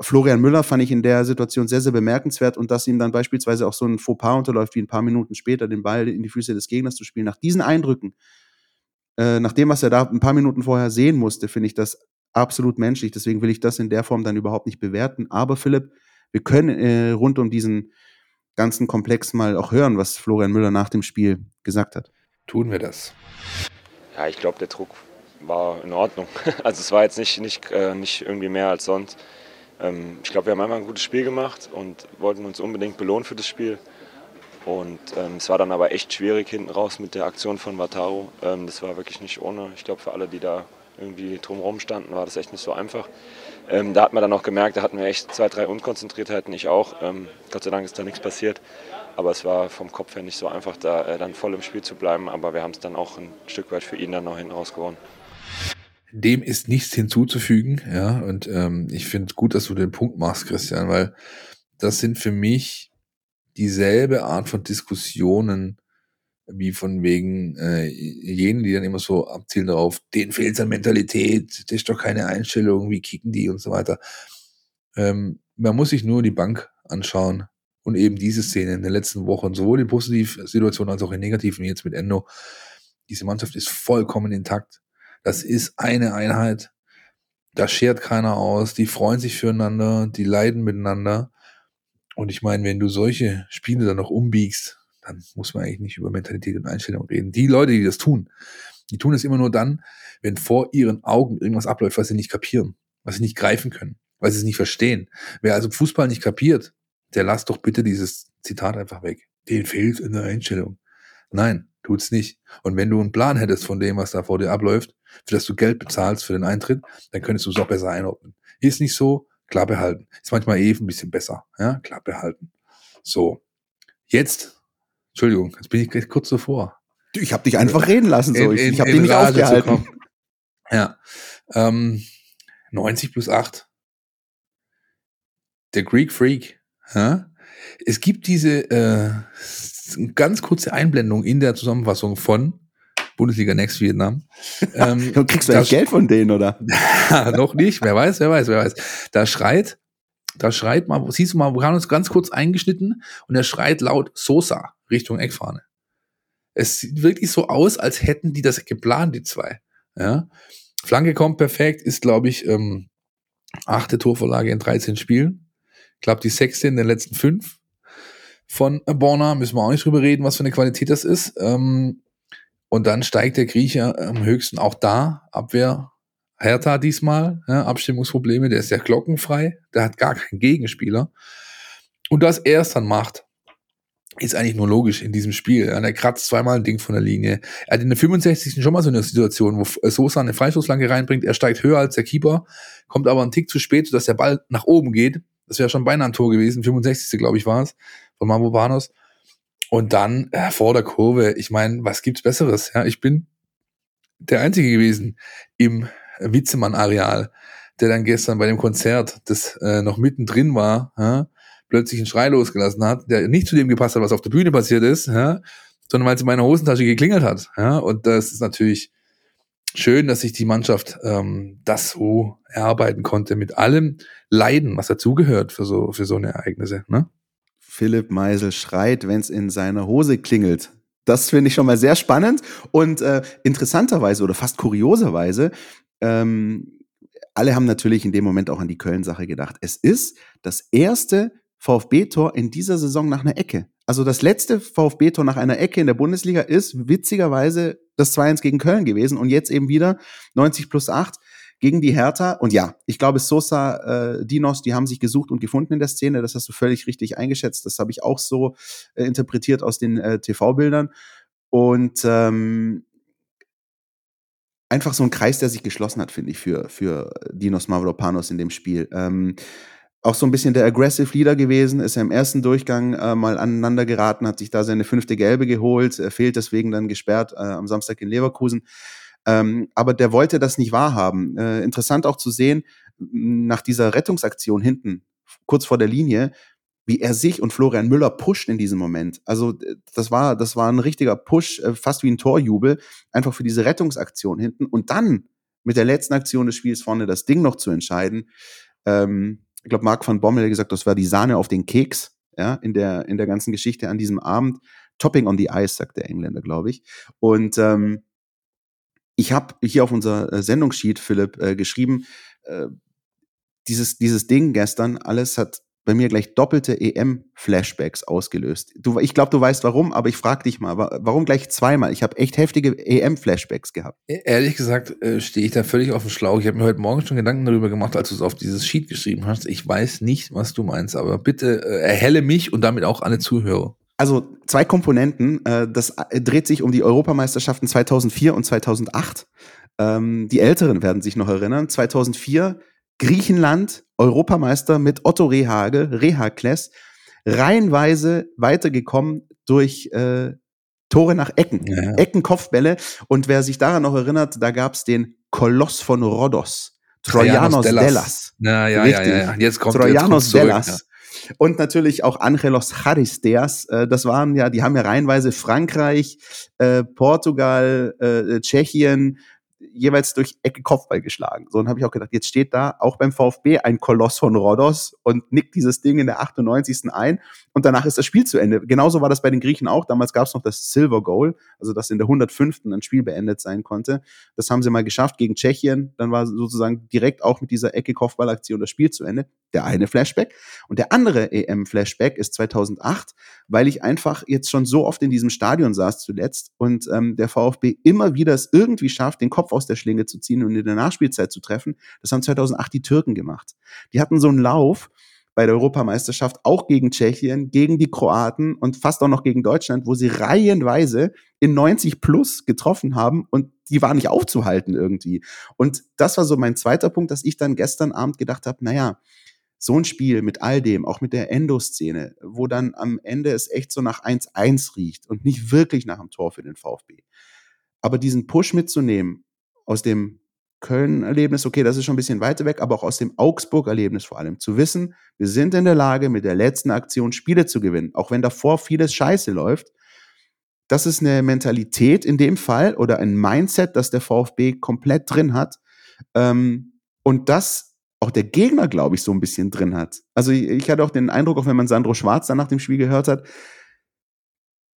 Florian Müller fand ich in der Situation sehr, sehr bemerkenswert und dass ihm dann beispielsweise auch so ein Fauxpas unterläuft, wie ein paar Minuten später den Ball in die Füße des Gegners zu spielen. Nach diesen Eindrücken, äh, nach dem, was er da ein paar Minuten vorher sehen musste, finde ich das absolut menschlich. Deswegen will ich das in der Form dann überhaupt nicht bewerten. Aber Philipp, wir können äh, rund um diesen ganzen Komplex mal auch hören, was Florian Müller nach dem Spiel gesagt hat. Tun wir das. Ja, ich glaube, der Druck war in Ordnung. Also es war jetzt nicht, nicht, äh, nicht irgendwie mehr als sonst. Ähm, ich glaube, wir haben einmal ein gutes Spiel gemacht und wollten uns unbedingt belohnen für das Spiel. Und ähm, es war dann aber echt schwierig hinten raus mit der Aktion von Wataru. Ähm, das war wirklich nicht ohne. Ich glaube, für alle, die da irgendwie drumherum standen, war das echt nicht so einfach. Ähm, da hat man dann auch gemerkt, da hatten wir echt zwei, drei Unkonzentriertheiten, ich auch. Ähm, Gott sei Dank ist da nichts passiert. Aber es war vom Kopf her nicht so einfach, da äh, dann voll im Spiel zu bleiben. Aber wir haben es dann auch ein Stück weit für ihn dann noch hinten raus gewonnen. Dem ist nichts hinzuzufügen, ja. Und ähm, ich finde es gut, dass du den Punkt machst, Christian, weil das sind für mich dieselbe Art von Diskussionen, wie von wegen äh, jenen, die dann immer so abzielen darauf, denen fehlt an Mentalität, das ist doch keine Einstellung, wie kicken die und so weiter. Ähm, man muss sich nur die Bank anschauen und eben diese Szene in den letzten Wochen, sowohl in positiven Situationen als auch in negativen, jetzt mit Endo, Diese Mannschaft ist vollkommen intakt. Das ist eine Einheit. Da schert keiner aus. Die freuen sich füreinander, die leiden miteinander. Und ich meine, wenn du solche Spiele dann noch umbiegst, dann muss man eigentlich nicht über Mentalität und Einstellung reden. Die Leute, die das tun, die tun es immer nur dann, wenn vor ihren Augen irgendwas abläuft, was sie nicht kapieren, was sie nicht greifen können, weil sie es nicht verstehen. Wer also Fußball nicht kapiert, der lasst doch bitte dieses Zitat einfach weg. Den fehlt in der Einstellung. Nein, tut's nicht. Und wenn du einen Plan hättest von dem, was da vor dir abläuft, für das du Geld bezahlst für den Eintritt, dann könntest du es auch besser einordnen. Ist nicht so, klar behalten. Ist manchmal eh ein bisschen besser, ja, klar behalten. So. Jetzt, Entschuldigung, jetzt bin ich kurz davor. Ich habe dich einfach reden lassen, so. In, in, ich habe dich nicht Rage aufgehalten. Ja. Ähm, 90 plus 8. Der Greek Freak. Ja? Es gibt diese äh, ganz kurze Einblendung in der Zusammenfassung von Bundesliga Next Vietnam. Ähm, du kriegst du eigentlich Geld von denen, oder? noch nicht, wer weiß, wer weiß, wer weiß. Da schreit, da schreit mal, siehst du mal, wir haben uns ganz kurz eingeschnitten und er schreit laut Sosa Richtung Eckfahne. Es sieht wirklich so aus, als hätten die das geplant, die zwei. Ja. Flanke kommt perfekt, ist, glaube ich, ähm, achte Torvorlage in 13 Spielen. Ich glaube, die sechste in den letzten fünf von Borna. Müssen wir auch nicht drüber reden, was für eine Qualität das ist. Ähm, und dann steigt der Grieche am höchsten auch da. Abwehr Hertha diesmal, ja, Abstimmungsprobleme, der ist ja glockenfrei, der hat gar keinen Gegenspieler. Und dass er es dann macht, ist eigentlich nur logisch in diesem Spiel. Ja, er kratzt zweimal ein Ding von der Linie. Er hat in der 65. schon mal so eine Situation, wo Sosa eine Freistoßlange reinbringt. Er steigt höher als der Keeper, kommt aber einen Tick zu spät, sodass der Ball nach oben geht. Das wäre schon beinahe ein Tor gewesen. 65. glaube ich war es von Mavropanos. Und dann äh, vor der Kurve, ich meine, was gibt's Besseres? Ja, ich bin der Einzige gewesen im Witzemann-Areal, der dann gestern bei dem Konzert, das äh, noch mittendrin war, ja, plötzlich einen Schrei losgelassen hat, der nicht zu dem gepasst hat, was auf der Bühne passiert ist, ja, sondern weil es in meiner Hosentasche geklingelt hat. Ja, und das ist natürlich schön, dass sich die Mannschaft ähm, das so erarbeiten konnte mit allem Leiden, was dazugehört für so für so eine Ereignisse. Ne? Philipp Meisel schreit, wenn es in seiner Hose klingelt. Das finde ich schon mal sehr spannend und äh, interessanterweise oder fast kurioserweise, ähm, alle haben natürlich in dem Moment auch an die Köln-Sache gedacht. Es ist das erste VfB-Tor in dieser Saison nach einer Ecke. Also das letzte VfB-Tor nach einer Ecke in der Bundesliga ist witzigerweise das 2-1 gegen Köln gewesen und jetzt eben wieder 90 plus 8 gegen die Hertha. Und ja, ich glaube, Sosa, äh, Dinos, die haben sich gesucht und gefunden in der Szene. Das hast du völlig richtig eingeschätzt. Das habe ich auch so äh, interpretiert aus den äh, TV-Bildern. Und ähm, einfach so ein Kreis, der sich geschlossen hat, finde ich, für, für Dinos Mavropanos in dem Spiel. Ähm, auch so ein bisschen der Aggressive Leader gewesen, ist er im ersten Durchgang äh, mal aneinander geraten, hat sich da seine fünfte Gelbe geholt, er fehlt deswegen dann gesperrt äh, am Samstag in Leverkusen. Ähm, aber der wollte das nicht wahrhaben. Äh, interessant auch zu sehen, nach dieser Rettungsaktion hinten, kurz vor der Linie, wie er sich und Florian Müller pusht in diesem Moment. Also das war, das war ein richtiger Push, äh, fast wie ein Torjubel, einfach für diese Rettungsaktion hinten. Und dann mit der letzten Aktion des Spiels vorne das Ding noch zu entscheiden. Ähm, ich glaube, Marc van Bommel hat gesagt, das war die Sahne auf den Keks, ja, in der, in der ganzen Geschichte an diesem Abend. Topping on the Ice, sagt der Engländer, glaube ich. Und ähm, ich habe hier auf unser äh, Sendungssheet, Philipp, äh, geschrieben, äh, dieses, dieses Ding gestern, alles hat bei mir gleich doppelte EM-Flashbacks ausgelöst. Du, ich glaube, du weißt warum, aber ich frage dich mal, warum gleich zweimal? Ich habe echt heftige EM-Flashbacks gehabt. E-, ehrlich gesagt äh, stehe ich da völlig auf dem Schlauch. Ich habe mir heute Morgen schon Gedanken darüber gemacht, als du es auf dieses Sheet geschrieben hast. Ich weiß nicht, was du meinst, aber bitte äh, erhelle mich und damit auch alle Zuhörer. Also zwei Komponenten. Äh, das äh, dreht sich um die Europameisterschaften 2004 und 2008. Ähm, die Älteren werden sich noch erinnern. 2004 Griechenland, Europameister mit Otto Rehage, Rehakles, reihenweise weitergekommen durch äh, Tore nach Ecken, ja. Eckenkopfbälle. Und wer sich daran noch erinnert, da gab es den Koloss von Rhodos, Trojanos Dellas. Dellas. Ja, ja, ja, ja, ja. Jetzt kommt Trojanos jetzt Dellas. Und natürlich auch Angelos Charisteas. Äh, das waren ja, die haben ja reihenweise Frankreich, äh, Portugal, äh, Tschechien, jeweils durch Ecke Kopfball geschlagen. So, und habe ich auch gedacht, jetzt steht da auch beim VfB ein Koloss von Rhodos und nickt dieses Ding in der 98. ein und danach ist das Spiel zu Ende. Genauso war das bei den Griechen auch. Damals gab es noch das Silver Goal, also dass in der 105. ein Spiel beendet sein konnte. Das haben sie mal geschafft gegen Tschechien. Dann war sozusagen direkt auch mit dieser Ecke Kopfballaktion das Spiel zu Ende. Der eine Flashback. Und der andere EM-Flashback ist 2008, weil ich einfach jetzt schon so oft in diesem Stadion saß zuletzt und ähm, der VfB immer wieder es irgendwie schafft, den Kopf aus der Schlinge zu ziehen und in der Nachspielzeit zu treffen. Das haben 2008 die Türken gemacht. Die hatten so einen Lauf, bei der Europameisterschaft, auch gegen Tschechien, gegen die Kroaten und fast auch noch gegen Deutschland, wo sie reihenweise in 90 plus getroffen haben und die war nicht aufzuhalten irgendwie. Und das war so mein zweiter Punkt, dass ich dann gestern Abend gedacht habe, naja, so ein Spiel mit all dem, auch mit der Endo-Szene, wo dann am Ende es echt so nach 1-1 riecht und nicht wirklich nach einem Tor für den VfB. Aber diesen Push mitzunehmen aus dem Köln-Erlebnis, okay, das ist schon ein bisschen weiter weg, aber auch aus dem Augsburg-Erlebnis vor allem, zu wissen, wir sind in der Lage, mit der letzten Aktion Spiele zu gewinnen, auch wenn davor vieles scheiße läuft. Das ist eine Mentalität in dem Fall oder ein Mindset, das der VfB komplett drin hat. Ähm, und das auch der Gegner, glaube ich, so ein bisschen drin hat. Also ich, hatte auch den Eindruck, auch wenn man Sandro Schwarz dann nach dem Spiel gehört hat,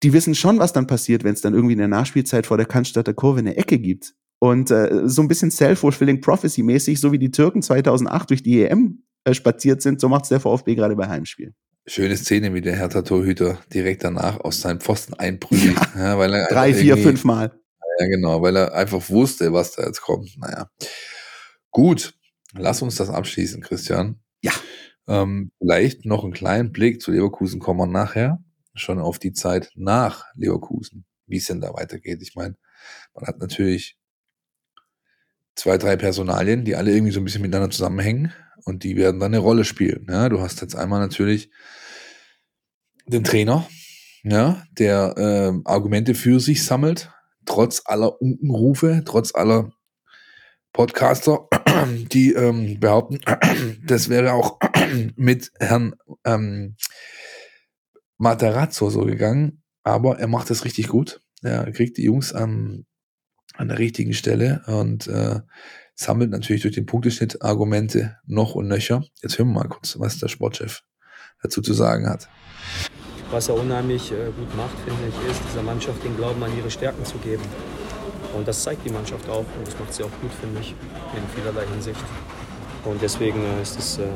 die wissen schon, was dann passiert, wenn es dann irgendwie in der Nachspielzeit vor der Cannstatter Kurve eine Ecke gibt. Und äh, so ein bisschen Self-Fulfilling Prophecy-mäßig, so wie die Türken 2008 durch die EM äh, spaziert sind, so macht es der VfB gerade bei Heimspiel. Schöne Szene, wie der Hertha-Torhüter direkt danach aus seinem Pfosten einprügelt. Ja, ja, weil er drei, vier, fünf Mal. Ja, genau, weil er einfach wusste, was da jetzt kommt. Naja. Gut, lass uns das abschließen, Christian. Ja. Ähm, vielleicht noch einen kleinen Blick zu Leverkusen kommen wir nachher. Schon auf die Zeit nach Leverkusen, wie es denn da weitergeht. Ich meine, man hat natürlich zwei, drei Personalien, die alle irgendwie so ein bisschen miteinander zusammenhängen und die werden dann eine Rolle spielen. Ja, du hast jetzt einmal natürlich den Trainer, ja, der äh, Argumente für sich sammelt, trotz aller Unkenrufe, trotz aller Podcaster, die ähm, behaupten, das wäre auch mit Herrn ähm, Materazzo so gegangen, aber er macht das richtig gut. Er kriegt die Jungs am an der richtigen Stelle und äh, sammelt natürlich durch den Punkteschnitt Argumente noch und nöcher. Jetzt hören wir mal kurz, was der Sportchef dazu zu sagen hat. Was er unheimlich äh, gut macht, finde ich, ist, dieser Mannschaft den Glauben an ihre Stärken zu geben. Und das zeigt die Mannschaft auch und das macht sie auch gut, finde ich, in vielerlei Hinsicht. Und deswegen äh, ist es äh,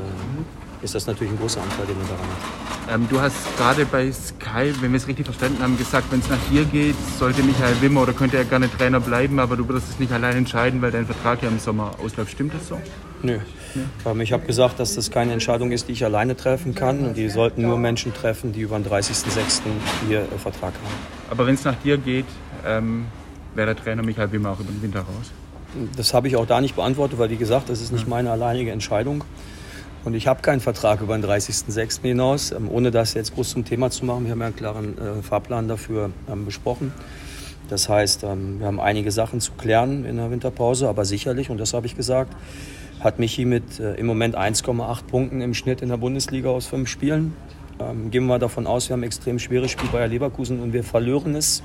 ist das natürlich ein großer Anteil, den man daran hat. Ähm, du hast gerade bei Sky, wenn wir es richtig verstanden haben, gesagt, wenn es nach dir geht, sollte Michael Wimmer oder könnte er gerne Trainer bleiben, aber du würdest es nicht allein entscheiden, weil dein Vertrag ja im Sommer ausläuft. Stimmt das so? Nö. Nee. Ähm, ich habe gesagt, dass das keine Entscheidung ist, die ich alleine treffen kann. Und die sollten nur Menschen treffen, die über den 30.06. hier äh, Vertrag haben. Aber wenn es nach dir geht, ähm, wäre der Trainer Michael Wimmer auch über den Winter raus? Das habe ich auch da nicht beantwortet, weil wie gesagt, das ist nicht meine alleinige Entscheidung. Und ich habe keinen Vertrag über den 30.06. hinaus, ähm, ohne das jetzt groß zum Thema zu machen. Wir haben ja einen klaren äh, Fahrplan dafür ähm, besprochen. Das heißt, ähm, wir haben einige Sachen zu klären in der Winterpause, aber sicherlich, und das habe ich gesagt, hat Michi mit äh, im Moment 1,8 Punkten im Schnitt in der Bundesliga aus fünf Spielen. Ähm, gehen wir davon aus, wir haben ein extrem schweres Spiel bei Leverkusen und wir verlieren es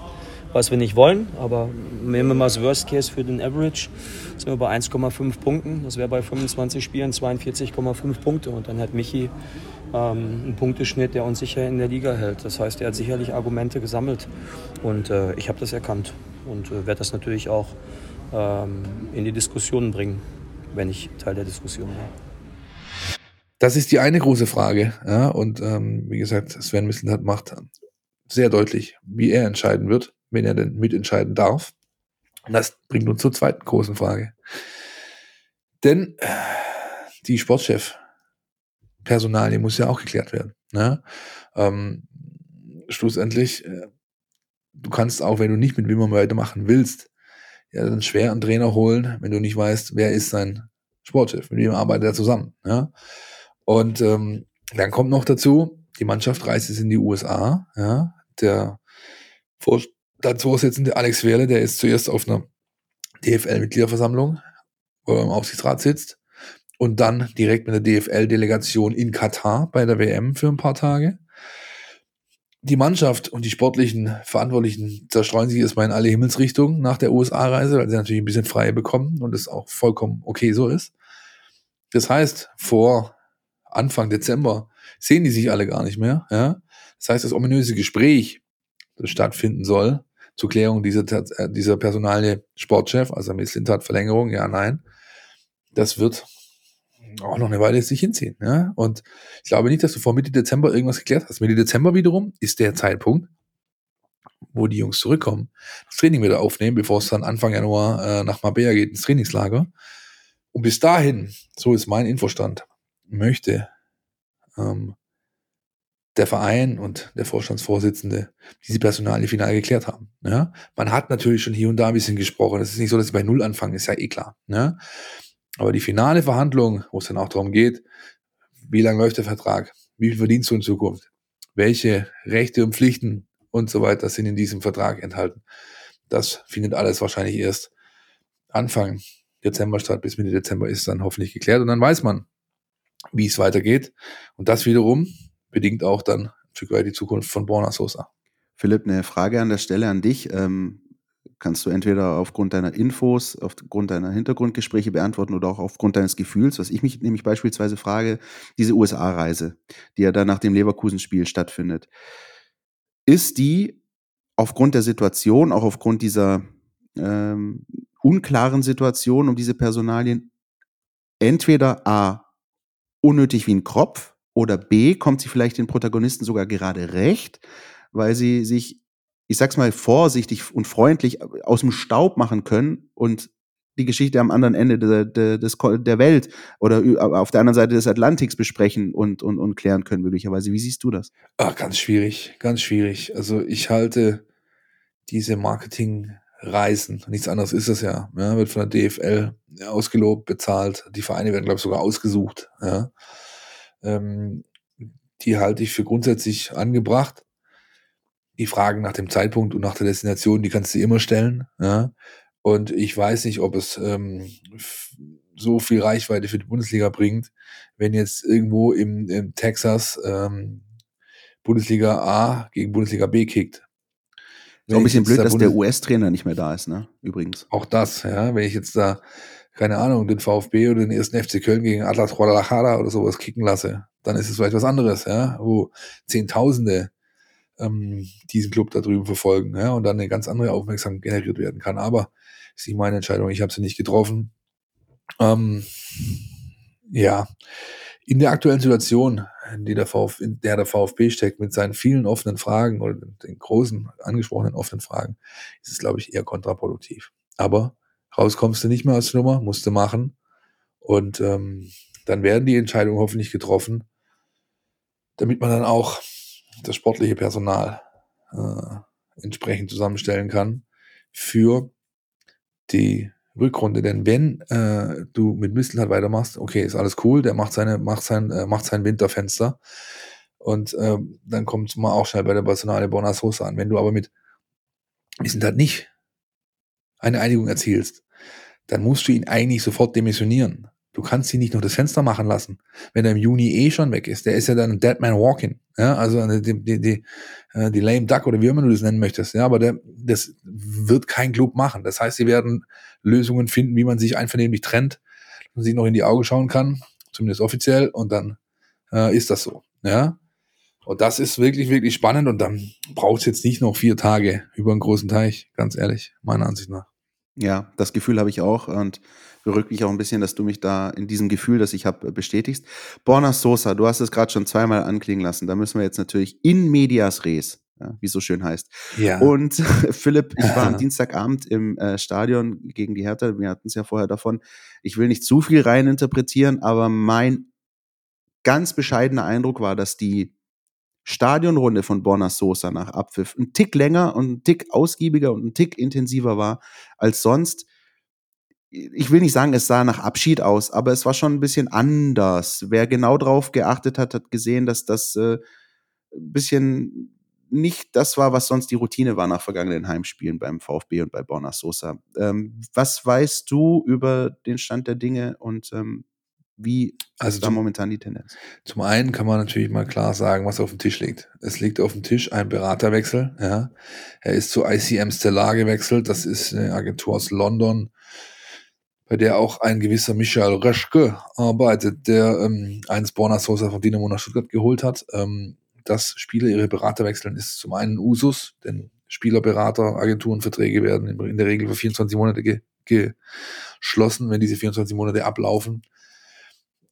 was wir nicht wollen. Aber nehmen wir mal das Worst Case für den Average, sind wir bei 1,5 Punkten. Das wäre bei 25 Spielen 42,5 Punkte. Und dann hat Michi ähm, einen Punkteschnitt, der uns sicher in der Liga hält. Das heißt, er hat sicherlich Argumente gesammelt. Und äh, ich habe das erkannt und äh, werde das natürlich auch ähm, in die Diskussion bringen, wenn ich Teil der Diskussion bin. Das ist die eine große Frage. Ja, und ähm, wie gesagt, Sven Mislintat macht sehr deutlich, wie er entscheiden wird wenn er denn mitentscheiden darf. Und das bringt uns zur zweiten großen Frage. Denn äh, die Sportchef Personalie muss ja auch geklärt werden. Ne? Ähm, schlussendlich, äh, du kannst auch, wenn du nicht mit Wimmer weitermachen willst, ja, dann schwer einen Trainer holen, wenn du nicht weißt, wer ist sein Sportchef, mit wem arbeitet er zusammen. Ja? Und ähm, dann kommt noch dazu, die Mannschaft reist jetzt in die USA. Ja? Der Vor Vorsitzende Alex Werle, der ist zuerst auf einer DFL-Mitgliederversammlung, wo er im Aufsichtsrat sitzt, und dann direkt mit der DFL-Delegation in Katar bei der WM für ein paar Tage. die Mannschaft und die sportlichen Verantwortlichen zerstreuen sich erstmal in alle Himmelsrichtungen nach der USA-Reise, weil sie natürlich ein bisschen frei bekommen und es auch vollkommen okay so ist. Das heißt, vor Anfang Dezember sehen die sich alle gar nicht mehr. Ja? Das heißt, das ominöse Gespräch, stattfinden soll, zur Klärung dieser, äh, dieser Personalie Sportchef, also Misslintat Verlängerung, ja, nein, das wird auch noch eine Weile sich hinziehen. Ja? Und ich glaube nicht, dass du vor Mitte Dezember irgendwas geklärt hast. Mitte Dezember wiederum ist der Zeitpunkt, wo die Jungs zurückkommen, das Training wieder aufnehmen, bevor es dann Anfang Januar äh, nach Mabea geht, ins Trainingslager. Und bis dahin, so ist mein Infostand, möchte ähm, der Verein und der Vorstandsvorsitzende diese Personalie final geklärt haben. Ja? Man hat natürlich schon hier und da ein bisschen gesprochen. Es ist nicht so, dass sie bei Null anfangen, ist ja eh klar. Ja? Aber die finale Verhandlung, wo es dann auch darum geht, wie lange läuft der Vertrag, wie viel verdienst du in Zukunft, welche Rechte und Pflichten und so weiter sind in diesem Vertrag enthalten. Das findet alles wahrscheinlich erst Anfang Dezember statt, bis Mitte Dezember ist dann hoffentlich geklärt und dann weiß man, wie es weitergeht. Und das wiederum bedingt auch dann ein Stück weit die Zukunft von Borna Sosa. Philipp, eine Frage an der Stelle an dich. Ähm, kannst du entweder aufgrund deiner Infos, aufgrund deiner Hintergrundgespräche beantworten oder auch aufgrund deines Gefühls, was ich mich nämlich beispielsweise frage, diese USA-Reise, die ja dann nach dem Leverkusen-Spiel stattfindet. Ist die aufgrund der Situation, auch aufgrund dieser ähm, unklaren Situation um diese Personalien, entweder A, unnötig wie ein Kropf oder B, kommt sie vielleicht den Protagonisten sogar gerade recht, weil sie sich ich sag's mal, vorsichtig und freundlich aus dem Staub machen können und die Geschichte am anderen Ende der, der, des, der Welt oder auf der anderen Seite des Atlantiks besprechen und, und, und klären können, möglicherweise. Wie siehst du das? Ach, ganz schwierig, ganz schwierig. Also ich halte diese Marketingreisen, nichts anderes ist es ja, ja wird von der DFL ausgelobt, bezahlt. Die Vereine werden, glaube ich, sogar ausgesucht. Ja. Ähm, die halte ich für grundsätzlich angebracht die Fragen nach dem Zeitpunkt und nach der Destination, die kannst du immer stellen. Ja? Und ich weiß nicht, ob es ähm, so viel Reichweite für die Bundesliga bringt, wenn jetzt irgendwo im, im Texas ähm, Bundesliga A gegen Bundesliga B kickt. Ist auch ein bisschen blöd, da dass der US-Trainer nicht mehr da ist, ne? Übrigens. Auch das, ja. Wenn ich jetzt da, keine Ahnung, den VfB oder den ersten FC Köln gegen Atlas Guadalajara oder sowas kicken lasse, dann ist es vielleicht was anderes, ja, wo Zehntausende ähm, diesen Club da drüben verfolgen ja, und dann eine ganz andere Aufmerksamkeit generiert werden kann. Aber ist nicht meine Entscheidung, ich habe sie nicht getroffen. Ähm, ja, in der aktuellen Situation, in, der, Vf, in der der VfB steckt, mit seinen vielen offenen Fragen oder den großen angesprochenen offenen Fragen, ist es, glaube ich, eher kontraproduktiv. Aber rauskommst du nicht mehr als Nummer, musst du machen. Und ähm, dann werden die Entscheidungen hoffentlich getroffen, damit man dann auch das sportliche Personal äh, entsprechend zusammenstellen kann für die Rückrunde. Denn wenn äh, du mit Mistelhardt weitermachst, okay, ist alles cool, der macht seine, macht sein, äh, macht sein Winterfenster und äh, dann kommt mal auch schnell bei der Personale Bonner Sosa an. Wenn du aber mit Mistelhardt nicht eine Einigung erzielst, dann musst du ihn eigentlich sofort demissionieren. Du kannst ihn nicht noch das Fenster machen lassen, wenn er im Juni eh schon weg ist. Der ist ja dann ein Dead Man Walking. Ja, also die, die, die, äh, die Lame Duck oder wie immer du das nennen möchtest. Ja, aber der, das wird kein Club machen. Das heißt, sie werden Lösungen finden, wie man sich einvernehmlich trennt und sich noch in die Augen schauen kann, zumindest offiziell, und dann äh, ist das so. Ja. Und das ist wirklich, wirklich spannend und dann braucht es jetzt nicht noch vier Tage über einen großen Teich, ganz ehrlich, meiner Ansicht nach. Ja, das Gefühl habe ich auch und berückt mich auch ein bisschen, dass du mich da in diesem Gefühl, das ich habe, bestätigst. Borna Sosa, du hast es gerade schon zweimal anklingen lassen. Da müssen wir jetzt natürlich in medias res, ja, wie es so schön heißt. Ja. Und Philipp, ich war am Dienstagabend im äh, Stadion gegen die Hertha. Wir hatten es ja vorher davon. Ich will nicht zu viel reininterpretieren, aber mein ganz bescheidener Eindruck war, dass die Stadionrunde von Borna Sosa nach Abpfiff ein Tick länger und ein Tick ausgiebiger und ein Tick intensiver war als sonst. Ich will nicht sagen, es sah nach Abschied aus, aber es war schon ein bisschen anders. Wer genau drauf geachtet hat, hat gesehen, dass das äh, ein bisschen nicht das war, was sonst die Routine war nach vergangenen Heimspielen beim VfB und bei Borna Sosa. Ähm, was weißt du über den Stand der Dinge und ähm, Wie Also ist da zum- momentan die Tendenz? Zum einen kann man natürlich mal klar sagen, was auf dem Tisch liegt. Es liegt auf dem Tisch ein Beraterwechsel. Ja. Er ist zu ICM Stellar gewechselt. Das ist eine Agentur aus London, bei der auch ein gewisser Michael Röschke arbeitet, der ähm, einen Borna Sosa von Dynamo nach Stuttgart geholt hat. Ähm, dass Spieler ihre Berater wechseln, ist zum einen Usus, denn Spielerberater, Agenturenverträge werden in in der Regel für 24 Monate ge geschlossen. Wenn diese 24 Monate ablaufen,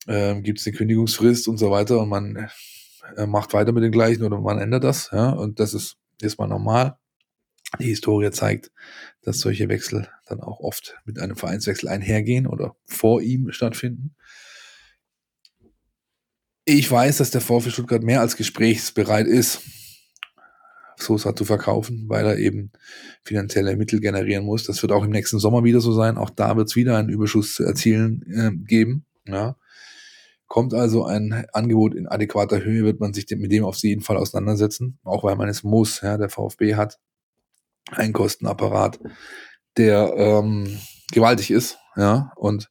ähm, gibt es eine Kündigungsfrist und so weiter und man äh, macht weiter mit den gleichen oder man ändert das. Ja, und das ist erstmal normal. Die Historie zeigt, dass solche Wechsel dann auch oft mit einem Vereinswechsel einhergehen oder vor ihm stattfinden. Ich weiß, dass der VfB Stuttgart mehr als gesprächsbereit ist, Sosa zu verkaufen, weil er eben finanzielle Mittel generieren muss. Das wird auch im nächsten Sommer wieder so sein. Auch da wird es wieder einen Überschuss zu erzielen äh, geben. Ja. Kommt also ein Angebot in adäquater Höhe, wird man sich mit dem auf jeden Fall auseinandersetzen, auch weil man es muss. Ja. Der VfB hat einen Kostenapparat, der ähm, gewaltig ist. Ja. Und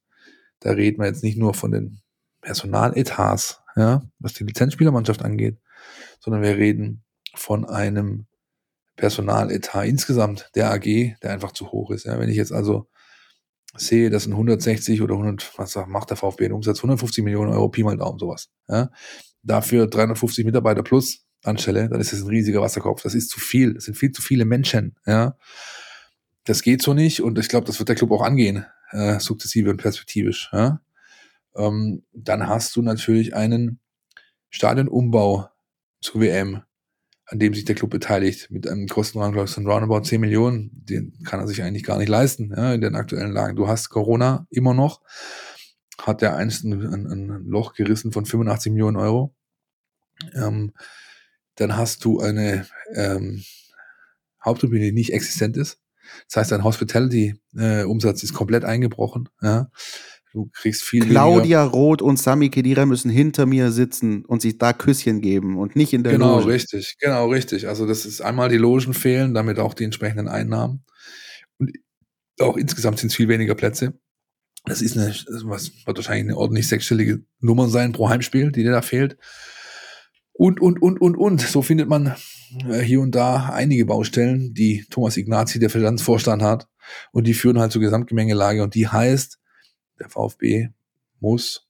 da reden wir jetzt nicht nur von den Personaletats, ja, was die Lizenzspielermannschaft angeht, sondern wir reden von einem Personaletat insgesamt der AG, der einfach zu hoch ist. Ja. Wenn ich jetzt also sehe, dass ein 160 oder 100, was macht der VfB in Umsatz? 150 Millionen Euro, Pi mal Daumen, sowas. Ja. Dafür 350 Mitarbeiter plus anstelle, dann ist das ein riesiger Wasserkopf. Das ist zu viel. Das sind viel zu viele Menschen. Ja. Das geht so nicht und ich glaube, das wird der Club auch angehen, äh, sukzessive und perspektivisch. Ja. Ähm, dann hast du natürlich einen Stadionumbau zur WM, an dem sich der Club beteiligt, mit einem Kostenrahmen, glaube ich, von roundabout 10 Millionen. Den kann er sich eigentlich gar nicht leisten, ja, in den aktuellen Lagen. Du hast Corona immer noch, hat der einst ein, ein, Loch gerissen von 85 Millionen Euro. Ähm, dann hast du eine ähm, Haupttribüne, die nicht existent ist. Das heißt, dein Hospitality-Umsatz ist komplett eingebrochen. Ja. Du kriegst viel weniger. Claudia Roth und Sami Kedira müssen hinter mir sitzen und sich da Küsschen geben und nicht in der Genau, Loge. richtig, genau, richtig. Also das ist einmal die Logen fehlen, damit auch die entsprechenden Einnahmen. Und auch insgesamt sind es viel weniger Plätze. Das ist eine, was wird wahrscheinlich eine ordentlich sechsstellige Nummer sein pro Heimspiel, die dir da fehlt. Und, und, und, und, und. So findet man äh, hier und da einige Baustellen, die Thomas Ignazi, der Finanzvorstand hat. Und die führen halt zur Gesamtgemengelage. Und die heißt, der VfB muss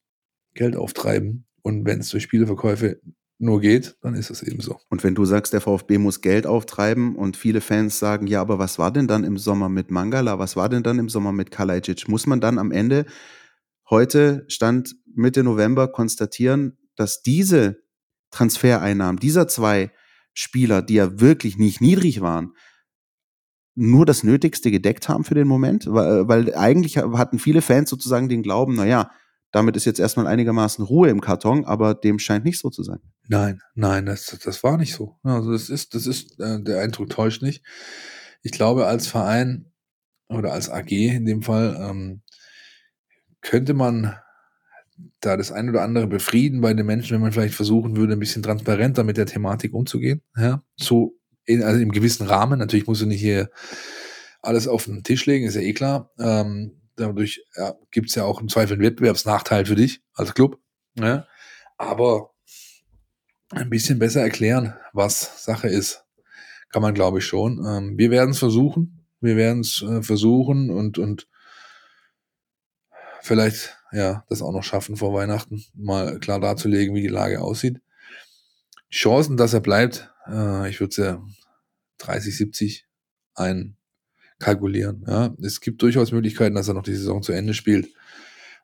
Geld auftreiben. Und wenn es durch Spieleverkäufe nur geht, dann ist es eben so. Und wenn du sagst, der VfB muss Geld auftreiben und viele Fans sagen, ja, aber was war denn dann im Sommer mit Mangala? Was war denn dann im Sommer mit Kalajdzic? Muss man dann am Ende heute, Stand Mitte November, konstatieren, dass diese Transfereinnahmen dieser zwei Spieler, die ja wirklich nicht niedrig waren, nur das Nötigste gedeckt haben für den Moment? Weil, weil eigentlich hatten viele Fans sozusagen den Glauben, naja, damit ist jetzt erstmal einigermaßen Ruhe im Karton, aber dem scheint nicht so zu sein. Nein, nein, das, das war nicht so. Also das ist, das ist, äh, der Eindruck täuscht nicht. Ich glaube, als Verein oder als AG in dem Fall ähm, könnte man da das ein oder andere befrieden bei den Menschen, wenn man vielleicht versuchen würde, ein bisschen transparenter mit der Thematik umzugehen. Ja, so in, also im gewissen Rahmen. Natürlich muss du nicht hier alles auf den Tisch legen, ist ja eh klar. Ähm, dadurch ja, gibt es ja auch im Zweifel einen Wettbewerbsnachteil für dich als Club. Ja? Aber ein bisschen besser erklären, was Sache ist, kann man, glaube ich, schon. Ähm, wir werden es versuchen. Wir werden es äh, versuchen und, und vielleicht ja das auch noch schaffen vor Weihnachten, mal klar darzulegen, wie die Lage aussieht. Chancen, dass er bleibt, äh, ich würde ja 30, 70 einkalkulieren. Ja. Es gibt durchaus Möglichkeiten, dass er noch die Saison zu Ende spielt.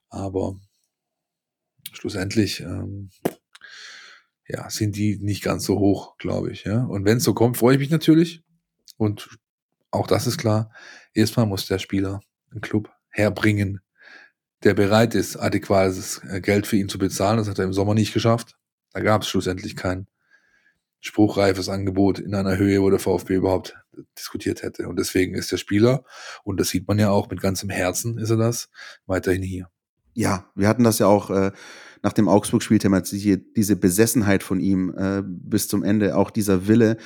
Aber schlussendlich ähm, ja, sind die nicht ganz so hoch, glaube ich. Ja. Und wenn es so kommt, freue ich mich natürlich. Und auch das ist klar. Erstmal muss der Spieler einen Club herbringen, der bereit ist, adäquates äh, Geld für ihn zu bezahlen. Das hat er im Sommer nicht geschafft. Da gab es schlussendlich kein spruchreifes Angebot in einer Höhe, wo der VfB überhaupt diskutiert hätte. Und deswegen ist der Spieler, und das sieht man ja auch mit ganzem Herzen, ist er das, weiterhin hier. Ja, wir hatten das ja auch äh, nach dem Augsburg-Spiel thematisiert, diese Besessenheit von ihm äh, bis zum Ende, auch dieser Wille,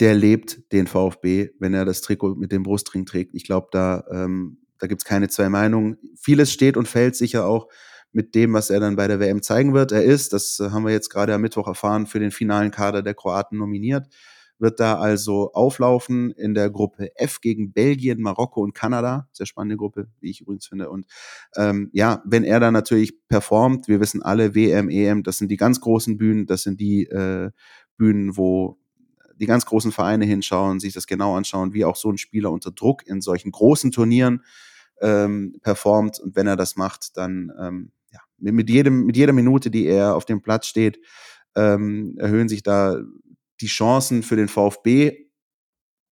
der lebt den VfB, wenn er das Trikot mit dem Brustring trägt. Ich glaube, da, ähm, da gibt es keine zwei Meinungen. Vieles steht und fällt sicher auch mit dem, was er dann bei der WM zeigen wird. Er ist, das äh, haben wir jetzt gerade am Mittwoch erfahren, für den finalen Kader der Kroaten nominiert wird da also auflaufen in der Gruppe F gegen Belgien, Marokko und Kanada. Sehr spannende Gruppe, wie ich übrigens finde. Und ähm, ja, wenn er da natürlich performt, wir wissen alle, WM, EM, das sind die ganz großen Bühnen, das sind die äh, Bühnen, wo die ganz großen Vereine hinschauen, sich das genau anschauen, wie auch so ein Spieler unter Druck in solchen großen Turnieren ähm, performt. Und wenn er das macht, dann ähm, mit, jedem, mit jeder Minute, die er auf dem Platz steht, ähm, erhöhen sich da die Chancen für den VfB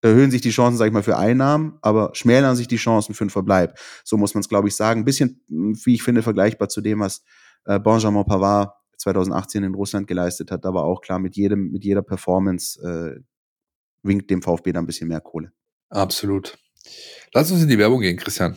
erhöhen sich die Chancen, sag ich mal, für Einnahmen, aber schmälern sich die Chancen für einen Verbleib. So muss man es, glaube ich, sagen. Ein bisschen, hm, wie ich finde, vergleichbar zu dem, was äh, Benjamin Pavard 2018 in Russland geleistet hat. Da war auch klar, mit jedem, mit jeder Performance äh, winkt dem VfB da ein bisschen mehr Kohle. Absolut. Lass uns in die Werbung gehen, Christian.